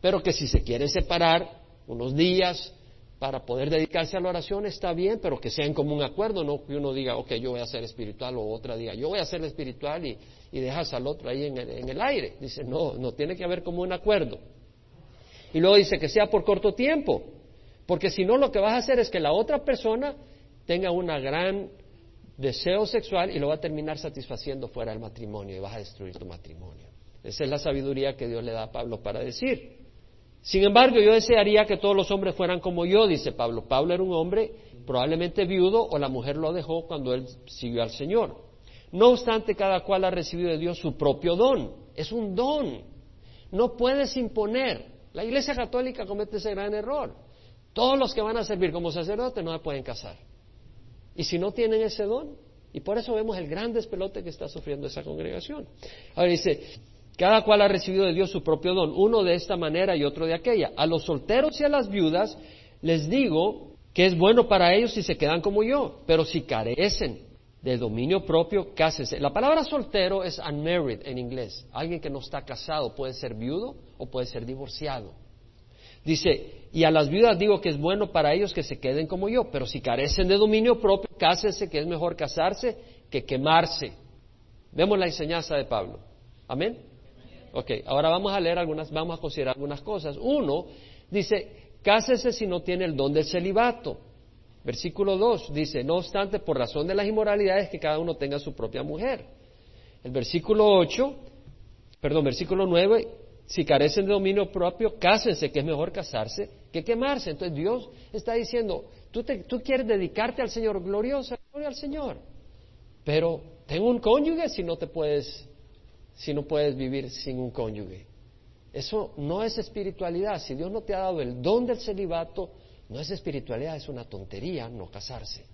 A: pero que si se quieren separar unos días, para poder dedicarse a la oración está bien, pero que sea en común acuerdo, no que uno diga, ok, yo voy a ser espiritual, o otra diga, yo voy a ser espiritual y, dejas al otro ahí en el, aire. Dice, no, no tiene que haber común acuerdo. Y luego dice que sea por corto tiempo, porque si no lo que vas a hacer es que la otra persona tenga una gran deseo sexual y lo va a terminar satisfaciendo fuera del matrimonio y vas a destruir tu matrimonio. Esa es la sabiduría que Dios le da a Pablo para decir. Sin embargo, yo desearía que todos los hombres fueran como yo, dice Pablo. Pablo era un hombre probablemente viudo o la mujer lo dejó cuando él siguió al Señor. No obstante, cada cual ha recibido de Dios su propio don. Es un don. No puedes imponer. La Iglesia Católica comete ese gran error. Todos los que van a servir como sacerdotes no se pueden casar. Y si no tienen ese don, y por eso vemos el gran despelote que está sufriendo esa congregación. Ahora dice, cada cual ha recibido de Dios su propio don, uno de esta manera y otro de aquella. A los solteros y a las viudas les digo que es bueno para ellos si se quedan como yo, pero si carecen de dominio propio, cásense. La palabra soltero es unmarried en inglés. Alguien que no está casado puede ser viudo o puede ser divorciado. Dice, y a las viudas digo que es bueno para ellos que se queden como yo, pero si carecen de dominio propio, cásense, que es mejor casarse que quemarse. Vemos la enseñanza de Pablo. Amén. Ok, ahora vamos a leer algunas, vamos a considerar algunas cosas. Uno dice, cásese si no tiene el don del celibato. Versículo 2 dice, no obstante, por razón de las inmoralidades, que cada uno tenga su propia mujer. El versículo 8, perdón, versículo 9, si carecen de dominio propio, cásense, que es mejor casarse que quemarse. Entonces Dios está diciendo, tú, quieres dedicarte al Señor, gloriosa, al Señor. Pero ten un cónyuge si no te puedes si no puedes vivir sin un cónyuge. Eso no es espiritualidad. Si Dios no te ha dado el don del celibato, no es espiritualidad, es una tontería no casarse,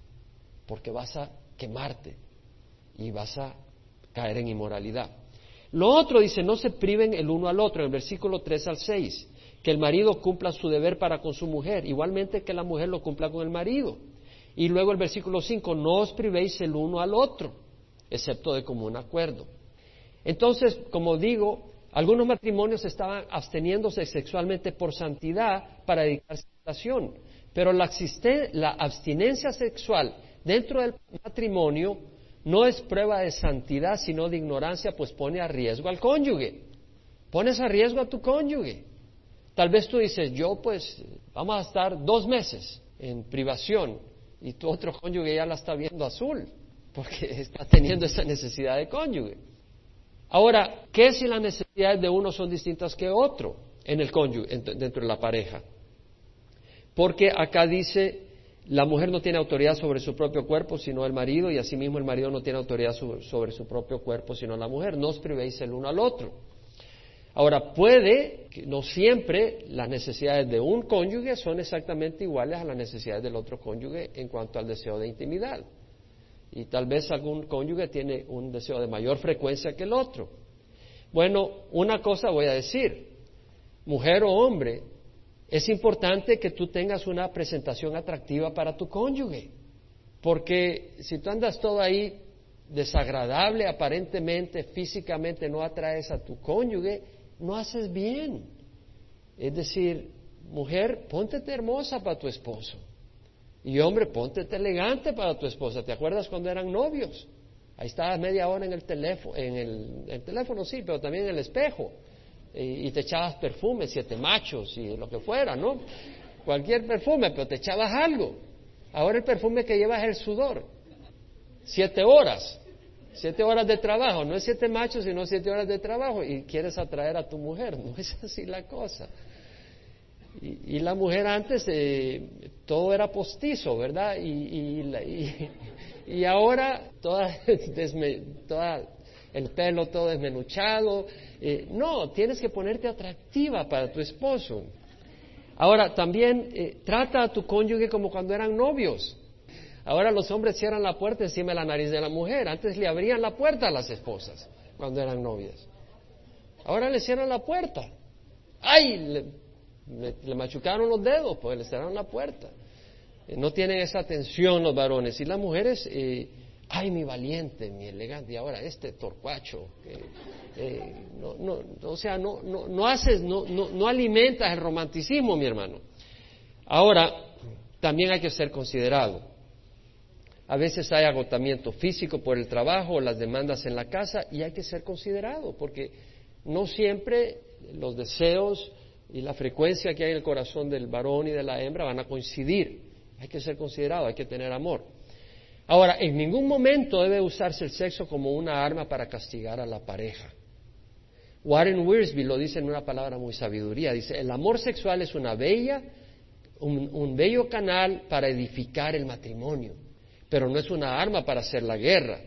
A: porque vas a quemarte y vas a caer en inmoralidad. Lo otro dice, no se priven el uno al otro, en el versículo 3 al 6, que el marido cumpla su deber para con su mujer, igualmente que la mujer lo cumpla con el marido. Y luego el versículo 5, no os privéis el uno al otro, excepto de común acuerdo. Entonces, como digo, algunos matrimonios estaban absteniéndose sexualmente por santidad para dedicarse a la relación, pero la, la abstinencia sexual dentro del matrimonio no es prueba de santidad, sino de ignorancia, pues pone a riesgo al cónyuge. Pones a riesgo a tu cónyuge. Tal vez tú dices, yo pues vamos a estar dos meses en privación y tu otro cónyuge ya la está viendo azul, porque <laughs> está teniendo esa necesidad de cónyuge. Ahora, ¿qué si las necesidades de uno son distintas que otro en el cónyuge, dentro de la pareja? Porque acá dice, la mujer no tiene autoridad sobre su propio cuerpo, sino el marido, y asimismo el marido no tiene autoridad sobre su propio cuerpo, sino la mujer. No os privéis el uno al otro. Ahora, puede no siempre las necesidades de un cónyuge son exactamente iguales a las necesidades del otro cónyuge en cuanto al deseo de intimidad y tal vez algún cónyuge tiene un deseo de mayor frecuencia que el otro. Bueno, una cosa voy a decir, mujer o hombre, es importante que tú tengas una presentación atractiva para tu cónyuge, porque si tú andas todo ahí desagradable aparentemente, físicamente no atraes a tu cónyuge, no haces bien. Es decir, mujer, póntete hermosa para tu esposo. Y hombre, ponte elegante para tu esposa. ¿Te acuerdas cuando eran novios? Ahí estabas media hora en el teléfono, en el, teléfono sí, pero también en el espejo. Y, te echabas perfume, siete machos y lo que fuera, ¿no? Cualquier perfume, pero te echabas algo. Ahora el perfume que llevas es el sudor. Siete horas. Siete horas de trabajo. No es siete machos, sino siete horas de trabajo. Y quieres atraer a tu mujer. <laughs> No es así la cosa. Y, la mujer antes eh, todo era postizo, ¿verdad? Y, y, ahora toda, <laughs> toda, el pelo todo desmenuchado. Eh, no, tienes que ponerte atractiva para tu esposo. Ahora, también eh, trata a tu cónyuge como cuando eran novios. Ahora los hombres cierran la puerta encima de la nariz de la mujer. Antes le abrían la puerta a las esposas cuando eran novias. Ahora le cierran la puerta. ¡Ay! le, machucaron los dedos, pues le cerraron la puerta. Eh, no tienen esa atención los varones. Y las mujeres, eh, ay, mi valiente, mi elegante, ahora este torcuacho. Eh, no, no, o sea, no, no, no haces, no, no, no alimentas el romanticismo, mi hermano. Ahora, también hay que ser considerado. A veces hay agotamiento físico por el trabajo las demandas en la casa y hay que ser considerado porque no siempre los deseos y la frecuencia que hay en el corazón del varón y de la hembra van a coincidir. Hay que ser considerado, hay que tener amor. Ahora, en ningún momento debe usarse el sexo como una arma para castigar a la pareja. Warren Wiersbe lo dice en una palabra muy sabiduría. Dice, el amor sexual es una bella, un, un bello canal para edificar el matrimonio, pero no es una arma para hacer la guerra.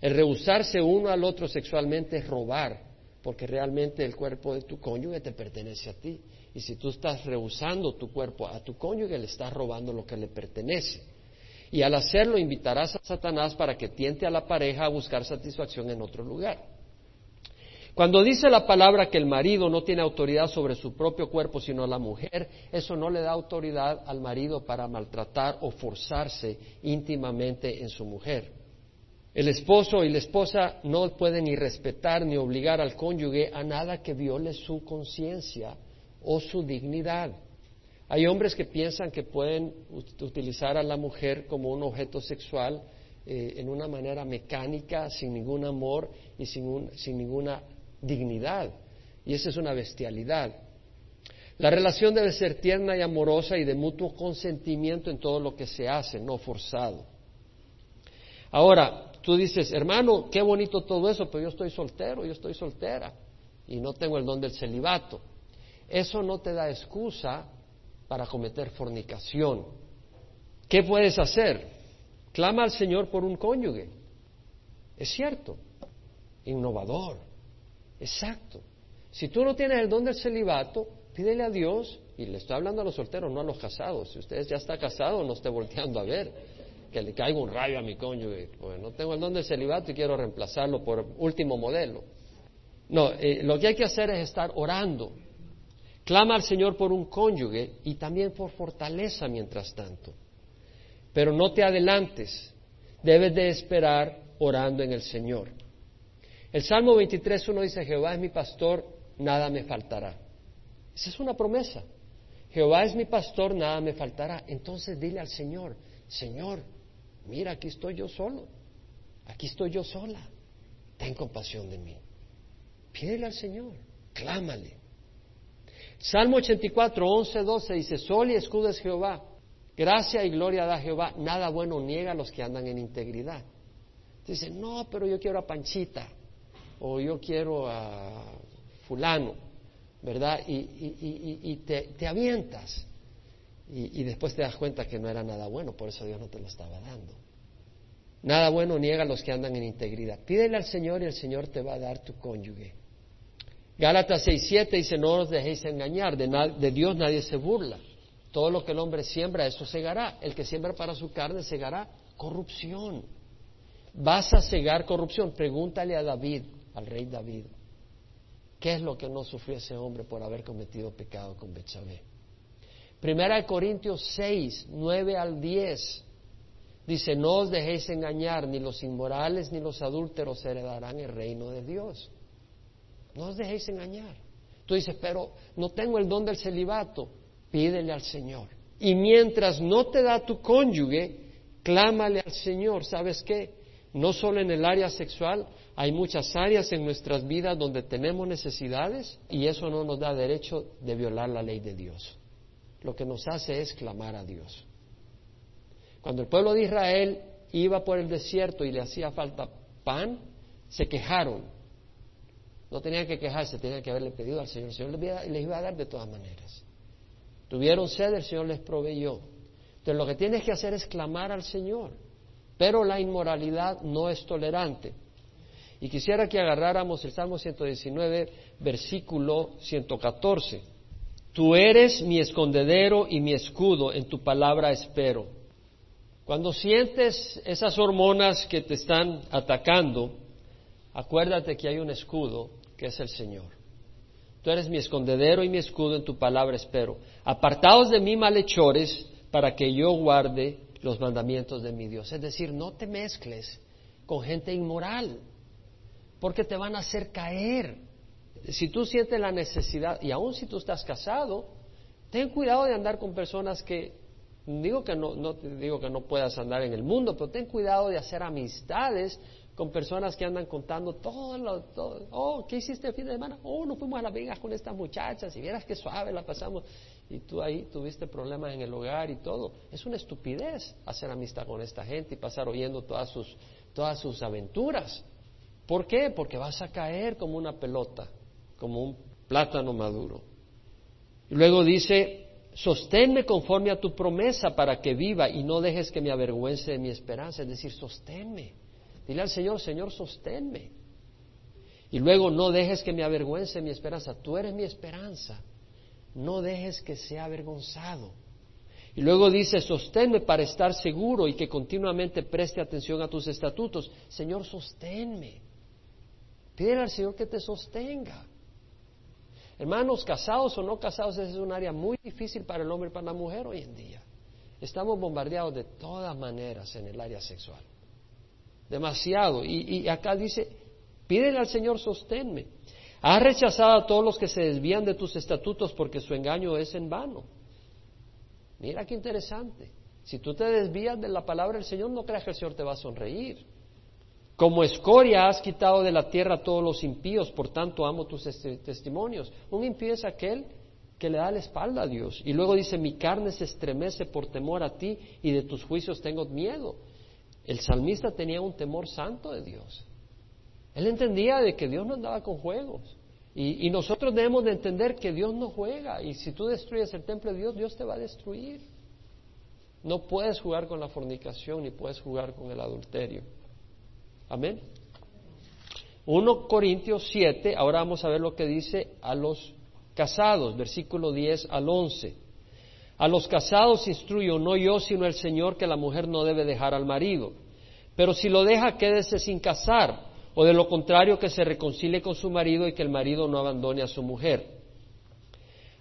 A: El rehusarse uno al otro sexualmente es robar, porque realmente el cuerpo de tu cónyuge te pertenece a ti. Y si tú estás rehusando tu cuerpo a tu cónyuge, le estás robando lo que le pertenece. Y al hacerlo invitarás a Satanás para que tiente a la pareja a buscar satisfacción en otro lugar. Cuando dice la palabra que el marido no tiene autoridad sobre su propio cuerpo sino la mujer, eso no le da autoridad al marido para maltratar o forzarse íntimamente en su mujer. El esposo y la esposa no pueden ni respetar ni obligar al cónyuge a nada que viole su conciencia o su dignidad. Hay hombres que piensan que pueden utilizar a la mujer como un objeto sexual eh, en una manera mecánica, sin ningún amor y sin, sin ninguna dignidad. Y esa es una bestialidad. La relación debe ser tierna y amorosa y de mutuo consentimiento en todo lo que se hace, no forzado. Ahora, tú dices, hermano, qué bonito todo eso, pero yo estoy soltero, yo estoy soltera y no tengo el don del celibato. Eso no te da excusa para cometer fornicación. ¿Qué puedes hacer? Clama al Señor por un cónyuge. Es cierto, innovador, exacto. Si tú no tienes el don del celibato, pídele a Dios, y le estoy hablando a los solteros, no a los casados. Si usted ya está casado, no esté volteando a ver que le caiga un rayo a mi cónyuge, pues no tengo el don del celibato y quiero reemplazarlo por último modelo. No, eh, lo que hay que hacer es estar orando. Clama al Señor por un cónyuge y también por fortaleza mientras tanto. Pero no te adelantes, debes de esperar orando en el Señor. El Salmo 23.1 dice, Jehová es mi pastor, nada me faltará. Esa es una promesa. Jehová es mi pastor, nada me faltará. Entonces dile al Señor, Señor, mira, aquí estoy yo solo, aquí estoy yo sola, ten compasión de mí. Pídele al Señor, clámale. Salmo 84, 11, 12 dice, Sol y escudo es Jehová, gracia y gloria da Jehová, nada bueno niega a los que andan en integridad. Dice, no, pero yo quiero a Panchita, o yo quiero a fulano, ¿verdad? Y, te, te avientas y, después te das cuenta que no era nada bueno, por eso Dios no te lo estaba dando. Nada bueno niega a los que andan en integridad. Pídele al Señor y el Señor te va a dar tu cónyuge. Gálatas 6.7 dice, no os dejéis engañar, de, de, Dios nadie se burla. Todo lo que el hombre siembra, eso segará. El que siembra para su carne segará corrupción. Vas a cegar corrupción. Pregúntale a David, al rey David, ¿qué es lo que no sufrió ese hombre por haber cometido pecado con Betsabé? Primera de Corintios 6, 9 al 10. Dice, no os dejéis engañar, ni los inmorales ni los adúlteros heredarán el reino de Dios. No os dejéis engañar. Tú dices, pero no tengo el don del celibato. Pídele al Señor. Y mientras no te da tu cónyuge, clámale al Señor. ¿Sabes qué? No solo en el área sexual, hay muchas áreas en nuestras vidas donde tenemos necesidades y eso no nos da derecho de violar la ley de Dios lo que nos hace es clamar a Dios. Cuando el pueblo de Israel iba por el desierto y le hacía falta pan, se quejaron. No tenían que quejarse, tenían que haberle pedido al Señor. El Señor les iba a dar de todas maneras. Tuvieron sed, el Señor les proveyó. Entonces lo que tienes que hacer es clamar al Señor. Pero la inmoralidad no es tolerante. Y quisiera que agarráramos el Salmo 119, versículo 114. Tú eres mi escondedero y mi escudo, en tu palabra espero. Cuando sientes esas hormonas que te están atacando, acuérdate que hay un escudo que es el Señor. Tú eres mi escondedero y mi escudo, en tu palabra espero. Apartaos de mí malhechores para que yo guarde los mandamientos de mi Dios. Es decir, no te mezcles con gente inmoral, porque te van a hacer caer si tú sientes la necesidad, y aún si tú estás casado, ten cuidado de andar con personas que Digo que no, no digo que no puedas andar en el mundo, pero ten cuidado de hacer amistades con personas que andan contando todo lo, todo, oh, ¿qué hiciste el fin de semana? Oh, nos fuimos a Las Vegas con estas muchachas y vieras qué suave la pasamos y tú ahí tuviste problemas en el hogar y todo. Es una estupidez hacer amistad con esta gente y pasar oyendo todas sus, todas sus aventuras. ¿Por qué? Porque vas a caer como una pelota, como un plátano maduro. Y luego dice, sosténme conforme a tu promesa para que viva y no dejes que me avergüence mi esperanza, es decir, sosténme. Dile al Señor, Señor, sosténme. Y luego no dejes que me avergüence mi esperanza. Tú eres mi esperanza. No dejes que sea avergonzado. Y luego dice, sosténme para estar seguro y que continuamente preste atención a tus estatutos. Señor, sosténme. Pídele al Señor que te sostenga. Hermanos, casados o no casados, ese es un área muy difícil para el hombre y para la mujer hoy en día. Estamos bombardeados de todas maneras en el área sexual demasiado. Y, acá dice, pídele al Señor sosténme. Has rechazado a todos los que se desvían de tus estatutos porque su engaño es en vano. Mira qué interesante. Si tú te desvías de la palabra del Señor, no creas que el Señor te va a sonreír. Como escoria has quitado de la tierra a todos los impíos, por tanto amo tus testimonios. Un impío es aquel que le da la espalda a Dios. Y luego dice, mi carne se estremece por temor a ti y de tus juicios tengo miedo. El salmista tenía un temor santo de Dios. Él entendía de que Dios no andaba con juegos. Y, nosotros debemos de entender que Dios no juega. Y si tú destruyes el templo de Dios, Dios te va a destruir. No puedes jugar con la fornicación ni puedes jugar con el adulterio. Amén. 1 Corintios 7, ahora vamos a ver lo que dice a los casados, versículo 10 al 11. A los casados instruyo, no yo, sino el Señor, que la mujer no debe dejar al marido. Pero si lo deja, quédese sin casar, o de lo contrario, que se reconcilie con su marido y que el marido no abandone a su mujer.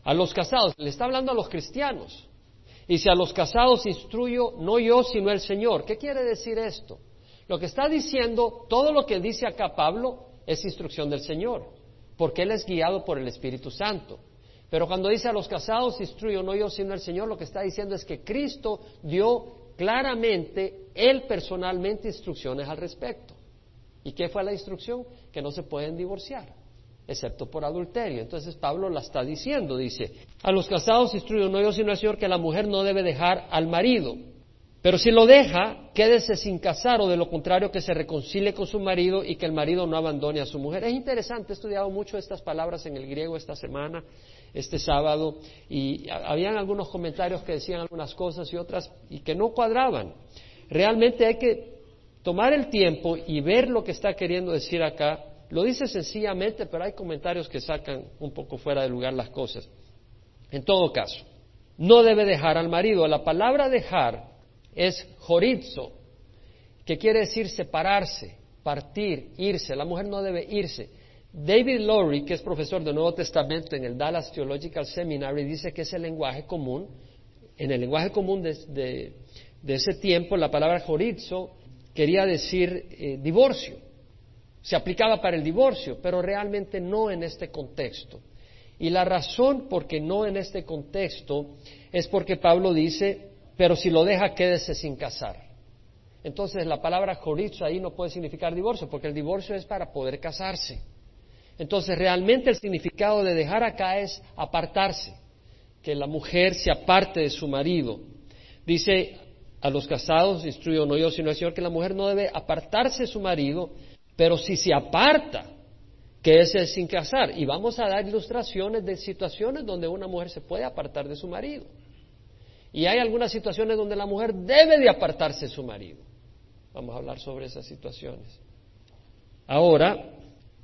A: A los casados, le está hablando a los cristianos. Y si a los casados instruyo, no yo, sino el Señor. ¿Qué quiere decir esto? Lo que está diciendo, todo lo que dice acá Pablo, es instrucción del Señor, porque Él es guiado por el Espíritu Santo. Pero cuando dice a los casados, instruyo, no yo sino el Señor, lo que está diciendo es que Cristo dio claramente, Él personalmente, instrucciones al respecto. ¿Y qué fue la instrucción? Que no se pueden divorciar, excepto por adulterio. Entonces Pablo la está diciendo, dice, a los casados instruyo, no yo sino el Señor, que la mujer no debe dejar al marido. Pero si lo deja, quédese sin casar o de lo contrario que se reconcilie con su marido y que el marido no abandone a su mujer. Es interesante, he estudiado mucho estas palabras en el griego esta semana este sábado y habían algunos comentarios que decían algunas cosas y otras y que no cuadraban. Realmente hay que tomar el tiempo y ver lo que está queriendo decir acá. Lo dice sencillamente, pero hay comentarios que sacan un poco fuera de lugar las cosas. En todo caso, no debe dejar al marido. La palabra dejar es jorizo, que quiere decir separarse, partir, irse. La mujer no debe irse. David Lowry, que es profesor del Nuevo Testamento en el Dallas Theological Seminary, dice que es el lenguaje común. En el lenguaje común de, ese tiempo, la palabra jorizo quería decir eh, divorcio. Se aplicaba para el divorcio, pero realmente no en este contexto. Y la razón por qué no en este contexto es porque Pablo dice, pero si lo deja, quédese sin casar. Entonces la palabra jorizo ahí no puede significar divorcio, porque el divorcio es para poder casarse. Entonces, realmente el significado de dejar acá es apartarse, que la mujer se aparte de su marido. Dice a los casados, instruyo no yo, sino el Señor, que la mujer no debe apartarse de su marido, pero si se aparta, que ese es sin casar. Y vamos a dar ilustraciones de situaciones donde una mujer se puede apartar de su marido. Y hay algunas situaciones donde la mujer debe de apartarse de su marido. Vamos a hablar sobre esas situaciones. Ahora,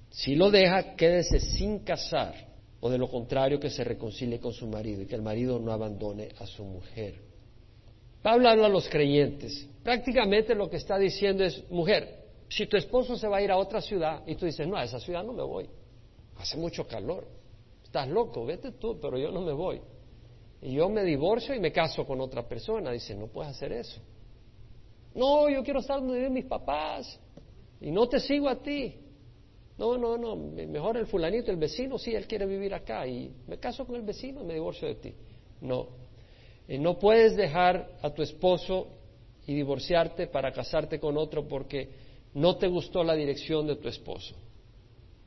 A: si lo deja, quédese sin casar, o de lo contrario que se reconcilie con su marido y que el marido no abandone a su mujer. Pablo habla a los creyentes. Prácticamente lo que está diciendo es, mujer, si tu esposo se va a ir a otra ciudad y tú dices, no, a esa ciudad no me voy, hace mucho calor, estás loco, vete tú, pero yo no me voy. Y yo me divorcio y me caso con otra persona. Dice, no puedes hacer eso. No, yo quiero estar donde viven mis papás y no te sigo a ti. No, no, no, mejor el fulanito, el vecino, sí, él quiere vivir acá y me caso con el vecino y me divorcio de ti. No. Eh, no puedes dejar a tu esposo y divorciarte para casarte con otro porque no te gustó la dirección de tu esposo.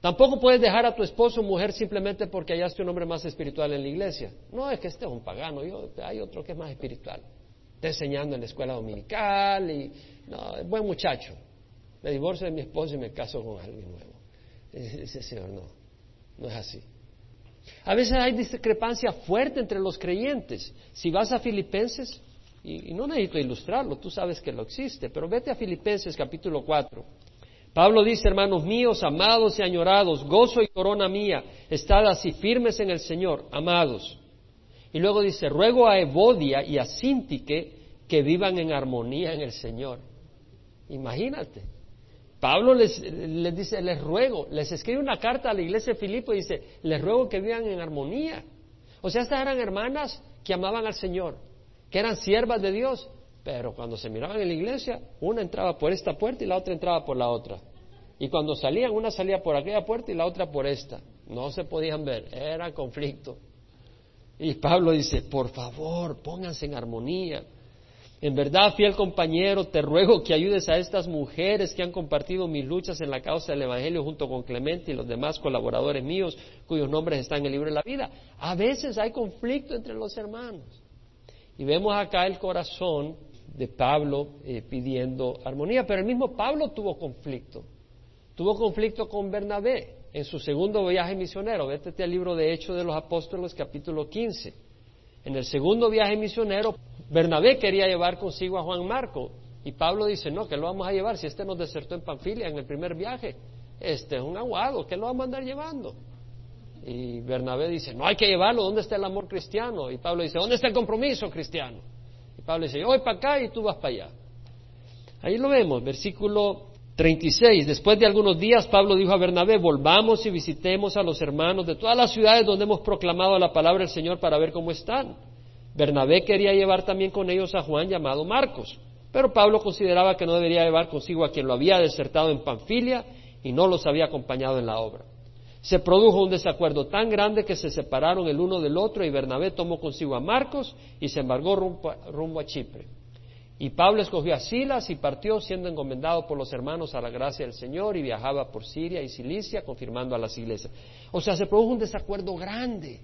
A: Tampoco puedes dejar a tu esposo mujer simplemente porque hallaste un hombre más espiritual en la iglesia. No, es que este es un pagano, yo, hay otro que es más espiritual. Está enseñando en la escuela dominical y no, es buen muchacho. Me divorcio de mi esposo y me caso con alguien nuevo. Dice, Señor, no, no es así. A veces hay discrepancia fuerte entre los creyentes. Si vas a Filipenses, y, no necesito ilustrarlo, tú sabes que lo existe, pero vete a Filipenses capítulo 4. Pablo dice, hermanos míos, amados y añorados, gozo y corona mía, estad así firmes en el Señor, amados. Y luego dice, ruego a Evodia y a Sintique que vivan en armonía en el Señor. Imagínate. Pablo les, les, dice, les ruego, les escribe una carta a la iglesia de Filipo y dice, les ruego que vivan en armonía. O sea, estas eran hermanas que amaban al Señor, que eran siervas de Dios, pero cuando se miraban en la iglesia, una entraba por esta puerta y la otra entraba por la otra. Y cuando salían, una salía por aquella puerta y la otra por esta. No se podían ver, era conflicto. Y Pablo dice, por favor, pónganse en armonía. En verdad, fiel compañero, te ruego que ayudes a estas mujeres que han compartido mis luchas en la causa del Evangelio junto con Clemente y los demás colaboradores míos cuyos nombres están en el libro de la vida. A veces hay conflicto entre los hermanos. Y vemos acá el corazón de Pablo eh, pidiendo armonía, pero el mismo Pablo tuvo conflicto. Tuvo conflicto con Bernabé en su segundo viaje misionero. Vete al libro de Hechos de los Apóstoles, capítulo 15. En el segundo viaje misionero, Bernabé quería llevar consigo a Juan Marco y Pablo dice, no, que lo vamos a llevar si este nos desertó en Panfilia en el primer viaje. Este es un aguado, ¿qué lo vamos a andar llevando? Y Bernabé dice, no hay que llevarlo, ¿dónde está el amor cristiano? Y Pablo dice, ¿dónde está el compromiso cristiano? Pablo dice, yo voy para acá y tú vas para allá. Ahí lo vemos, versículo 36. Después de algunos días, Pablo dijo a Bernabé, volvamos y visitemos a los hermanos de todas las ciudades donde hemos proclamado la palabra del Señor para ver cómo están. Bernabé quería llevar también con ellos a Juan llamado Marcos, pero Pablo consideraba que no debería llevar consigo a quien lo había desertado en Panfilia y no los había acompañado en la obra. Se produjo un desacuerdo tan grande que se separaron el uno del otro y Bernabé tomó consigo a Marcos y se embargó rumbo a, Chipre. Y Pablo escogió a Silas y partió siendo encomendado por los hermanos a la gracia del Señor y viajaba por Siria y Cilicia confirmando a las iglesias. O sea, se produjo un desacuerdo grande.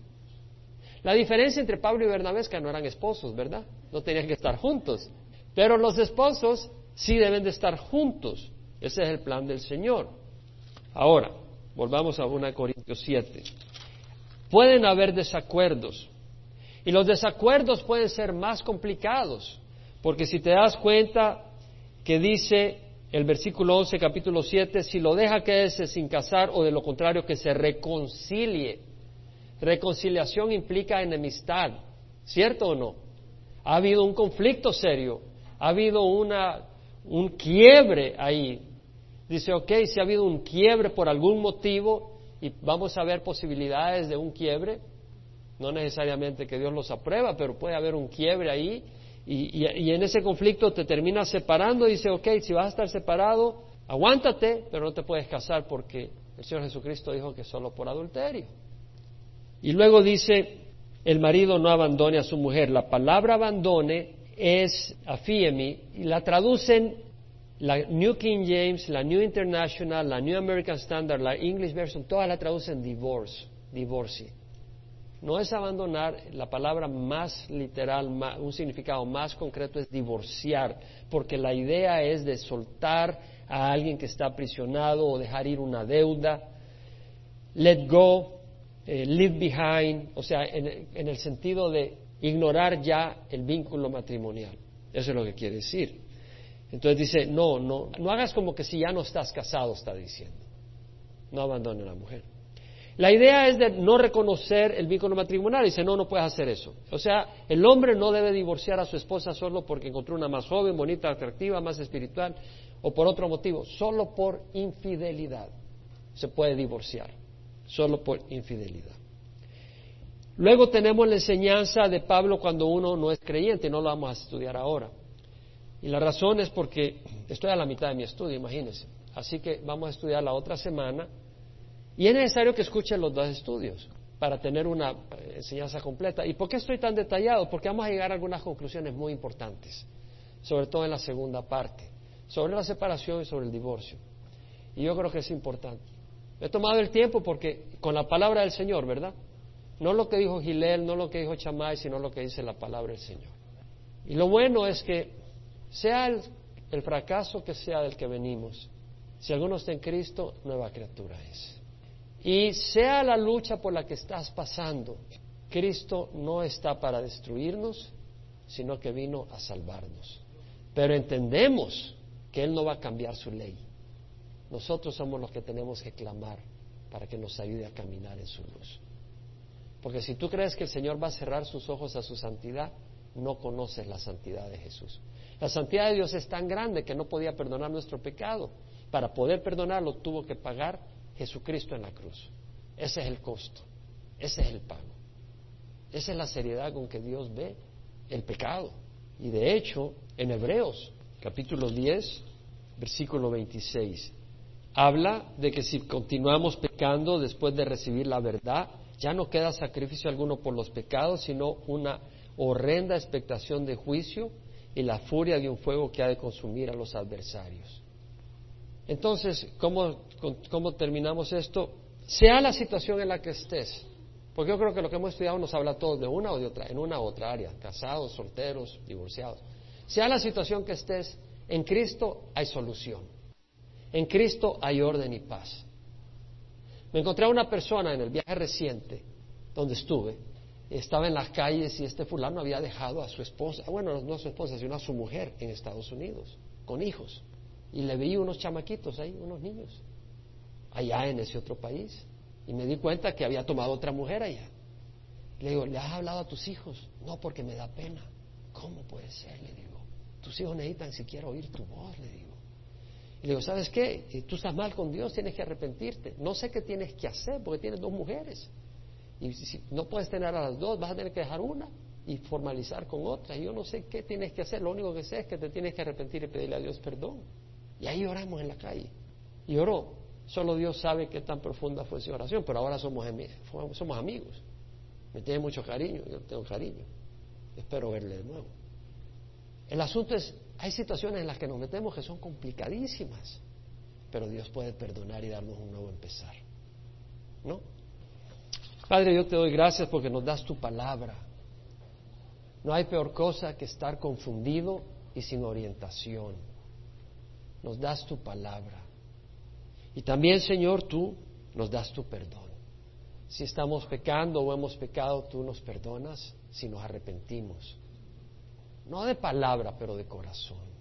A: La diferencia entre Pablo y Bernabé es que no eran esposos, ¿verdad? No tenían que estar juntos. Pero los esposos sí deben de estar juntos. Ese es el plan del Señor. Ahora, volvamos a 1 Corintios 7. Pueden haber desacuerdos. Y los desacuerdos pueden ser más complicados. Porque si te das cuenta que dice el versículo 11, capítulo 7, si lo deja quedarse sin casar o de lo contrario que se reconcilie Reconciliación implica enemistad, ¿cierto o no? Ha habido un conflicto serio, ha habido una, un quiebre ahí. Dice, ok, si ha habido un quiebre por algún motivo y vamos a ver posibilidades de un quiebre, no necesariamente que Dios los aprueba, pero puede haber un quiebre ahí y, y, en ese conflicto te terminas separando dice, ok, si vas a estar separado, aguántate, pero no te puedes casar porque el Señor Jesucristo dijo que solo por adulterio. Y luego dice, el marido no abandone a su mujer. La palabra abandone es afiemi y la traducen la New King James, la New International, la New American Standard, la English Version, todas la traducen divorce, divorce. No es abandonar, la palabra más literal, un significado más concreto es divorciar, porque la idea es de soltar a alguien que está aprisionado o dejar ir una deuda. Let go, eh, leave behind, o sea, en, en el sentido de ignorar ya el vínculo matrimonial. Eso es lo que quiere decir. Entonces dice, no, no, no hagas como que si ya no estás casado, está diciendo. No abandone a la mujer. La idea es de no reconocer el vínculo matrimonial. Dice, no, no puedes hacer eso. O sea, el hombre no debe divorciar a su esposa solo porque encontró una más joven, bonita, atractiva, más espiritual o por otro motivo. Solo por infidelidad se puede divorciar solo por infidelidad. Luego tenemos la enseñanza de Pablo cuando uno no es creyente, no lo vamos a estudiar ahora. Y la razón es porque estoy a la mitad de mi estudio, imagínense. Así que vamos a estudiar la otra semana. Y es necesario que escuchen los dos estudios. para tener una eh, enseñanza completa. ¿Y por qué estoy tan detallado? Porque vamos a llegar a algunas conclusiones muy importantes, sobre todo en la segunda parte, sobre la separación y sobre el divorcio. Y yo creo que es importante. He tomado el tiempo porque con la palabra del Señor, ¿verdad? No lo que dijo Gilel, no lo que dijo Chamay, sino lo que dice la palabra del Señor. Y lo bueno es que sea el, fracaso que sea del que venimos, si alguno está en Cristo, nueva criatura es. Y sea la lucha por la que estás pasando, Cristo no está para destruirnos, sino que vino a salvarnos. Pero entendemos que Él no va a cambiar su ley. Nosotros somos los que tenemos que clamar para que nos ayude a caminar en su luz. Porque si tú crees que el Señor va a cerrar sus ojos a su santidad, no conoces la santidad de Jesús. La santidad de Dios es tan grande que no podía perdonar nuestro pecado. Para poder perdonarlo tuvo que pagar Jesucristo en la cruz. Ese es el costo, ese es el pago. Esa es la seriedad con que Dios ve el pecado. Y de hecho, en Hebreos, capítulo 10, versículo 26, habla de que si continuamos pecando después de recibir la verdad, ya no queda sacrificio alguno por los pecados, sino una horrenda expectación de juicio y la furia de un fuego que ha de consumir a los adversarios. Entonces, ¿cómo, ¿cómo, terminamos esto? Sea la situación en la que estés, porque yo creo que lo que hemos estudiado nos habla todos de una o de otra, en una u otra área, casados, solteros, divorciados. Sea la situación que estés, en Cristo hay solución. En Cristo hay orden y paz. Me encontré a una persona en el viaje reciente donde estuve, estaba en las calles y este fulano había dejado a su esposa, bueno, no a su esposa, sino a su mujer en Estados Unidos, con hijos. Y le vi unos chamaquitos ahí, unos niños, allá en ese otro país. Y me di cuenta que había tomado otra mujer allá. Le digo, ¿le has hablado a tus hijos? No, porque me da pena. ¿Cómo puede ser? Le digo, tus hijos necesitan siquiera oír tu voz, le digo. Y le digo, ¿sabes qué? Tú estás mal con Dios, tienes que arrepentirte. No sé qué tienes que hacer porque tienes dos mujeres. Y si no puedes tener a las dos, vas a tener que dejar una y formalizar con otra. Y yo no sé qué tienes que hacer, lo único que sé es que te tienes que arrepentir y pedirle a Dios perdón. Y ahí oramos en la calle. Y oró. Solo Dios sabe qué tan profunda fue esa oración, pero ahora somos, somos amigos. Me tiene mucho cariño, yo tengo cariño. Espero verle de nuevo. El asunto es, hay situaciones en las que nos metemos que son complicadísimas, pero Dios puede perdonar y darnos un nuevo empezar. ¿No? Padre, yo te doy gracias porque nos das tu palabra. No hay peor cosa que estar confundido y sin orientación nos das tu palabra. Y también, Señor, tú nos das tu perdón. Si estamos pecando o hemos pecado, tú nos perdonas si nos arrepentimos. No de palabra, pero de corazón.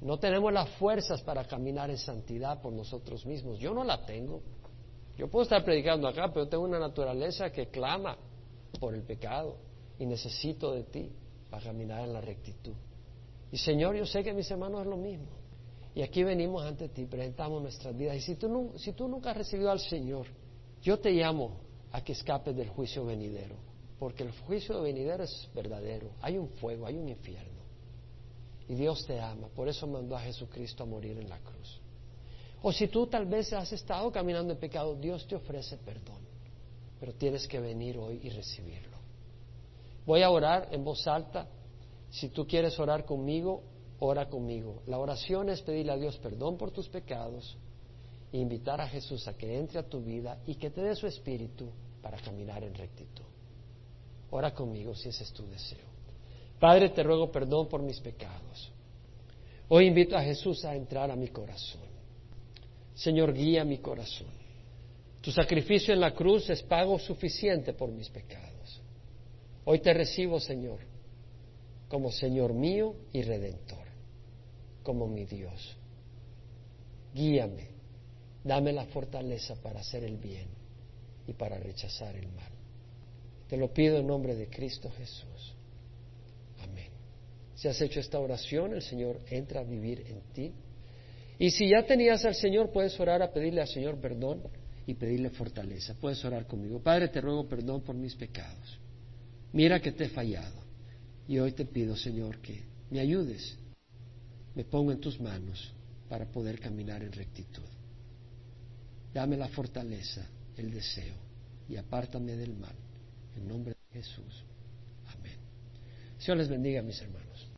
A: No tenemos las fuerzas para caminar en santidad por nosotros mismos. Yo no la tengo. Yo puedo estar predicando acá, pero tengo una naturaleza que clama por el pecado y necesito de ti para caminar en la rectitud. Y Señor, yo sé que mis hermanos es lo mismo. Y aquí venimos ante ti, presentamos nuestras vidas. Y si tú, si nunca has recibido al Señor, yo te llamo a que escapes del juicio venidero, porque el juicio venidero es verdadero. Hay un fuego, hay un infierno. Y Dios te ama, por eso mandó a Jesucristo a morir en la cruz. O si tú tal vez has estado caminando en pecado, Dios te ofrece perdón, pero tienes que venir hoy y recibirlo. Voy a orar en voz alta. Si tú quieres orar conmigo, ora conmigo. La oración es pedirle a Dios perdón por tus pecados e invitar a Jesús a que entre a tu vida y que te dé su espíritu para caminar en rectitud. Ora conmigo si ese es tu deseo. Padre, te ruego perdón por mis pecados. Hoy invito a Jesús a entrar a mi corazón. Señor, guía mi corazón. Tu sacrificio en la cruz es pago suficiente por mis pecados. Hoy te recibo, Señor, como Señor mío y Redentor como mi Dios. Guíame, dame la fortaleza para hacer el bien y para rechazar el mal. Te lo pido en nombre de Cristo Jesús. Amén. Si has hecho esta oración, el Señor entra a vivir en ti. Y si ya tenías al Señor, puedes orar a pedirle al Señor perdón y pedirle fortaleza. Puedes orar conmigo. Padre, te ruego perdón por mis pecados. Mira que te he fallado. Y hoy te pido, Señor, que me ayudes me pongo en tus manos para poder caminar en rectitud. Dame la fortaleza, el deseo y apártame del mal. En nombre de Jesús. Amén. Señor les bendiga, mis hermanos.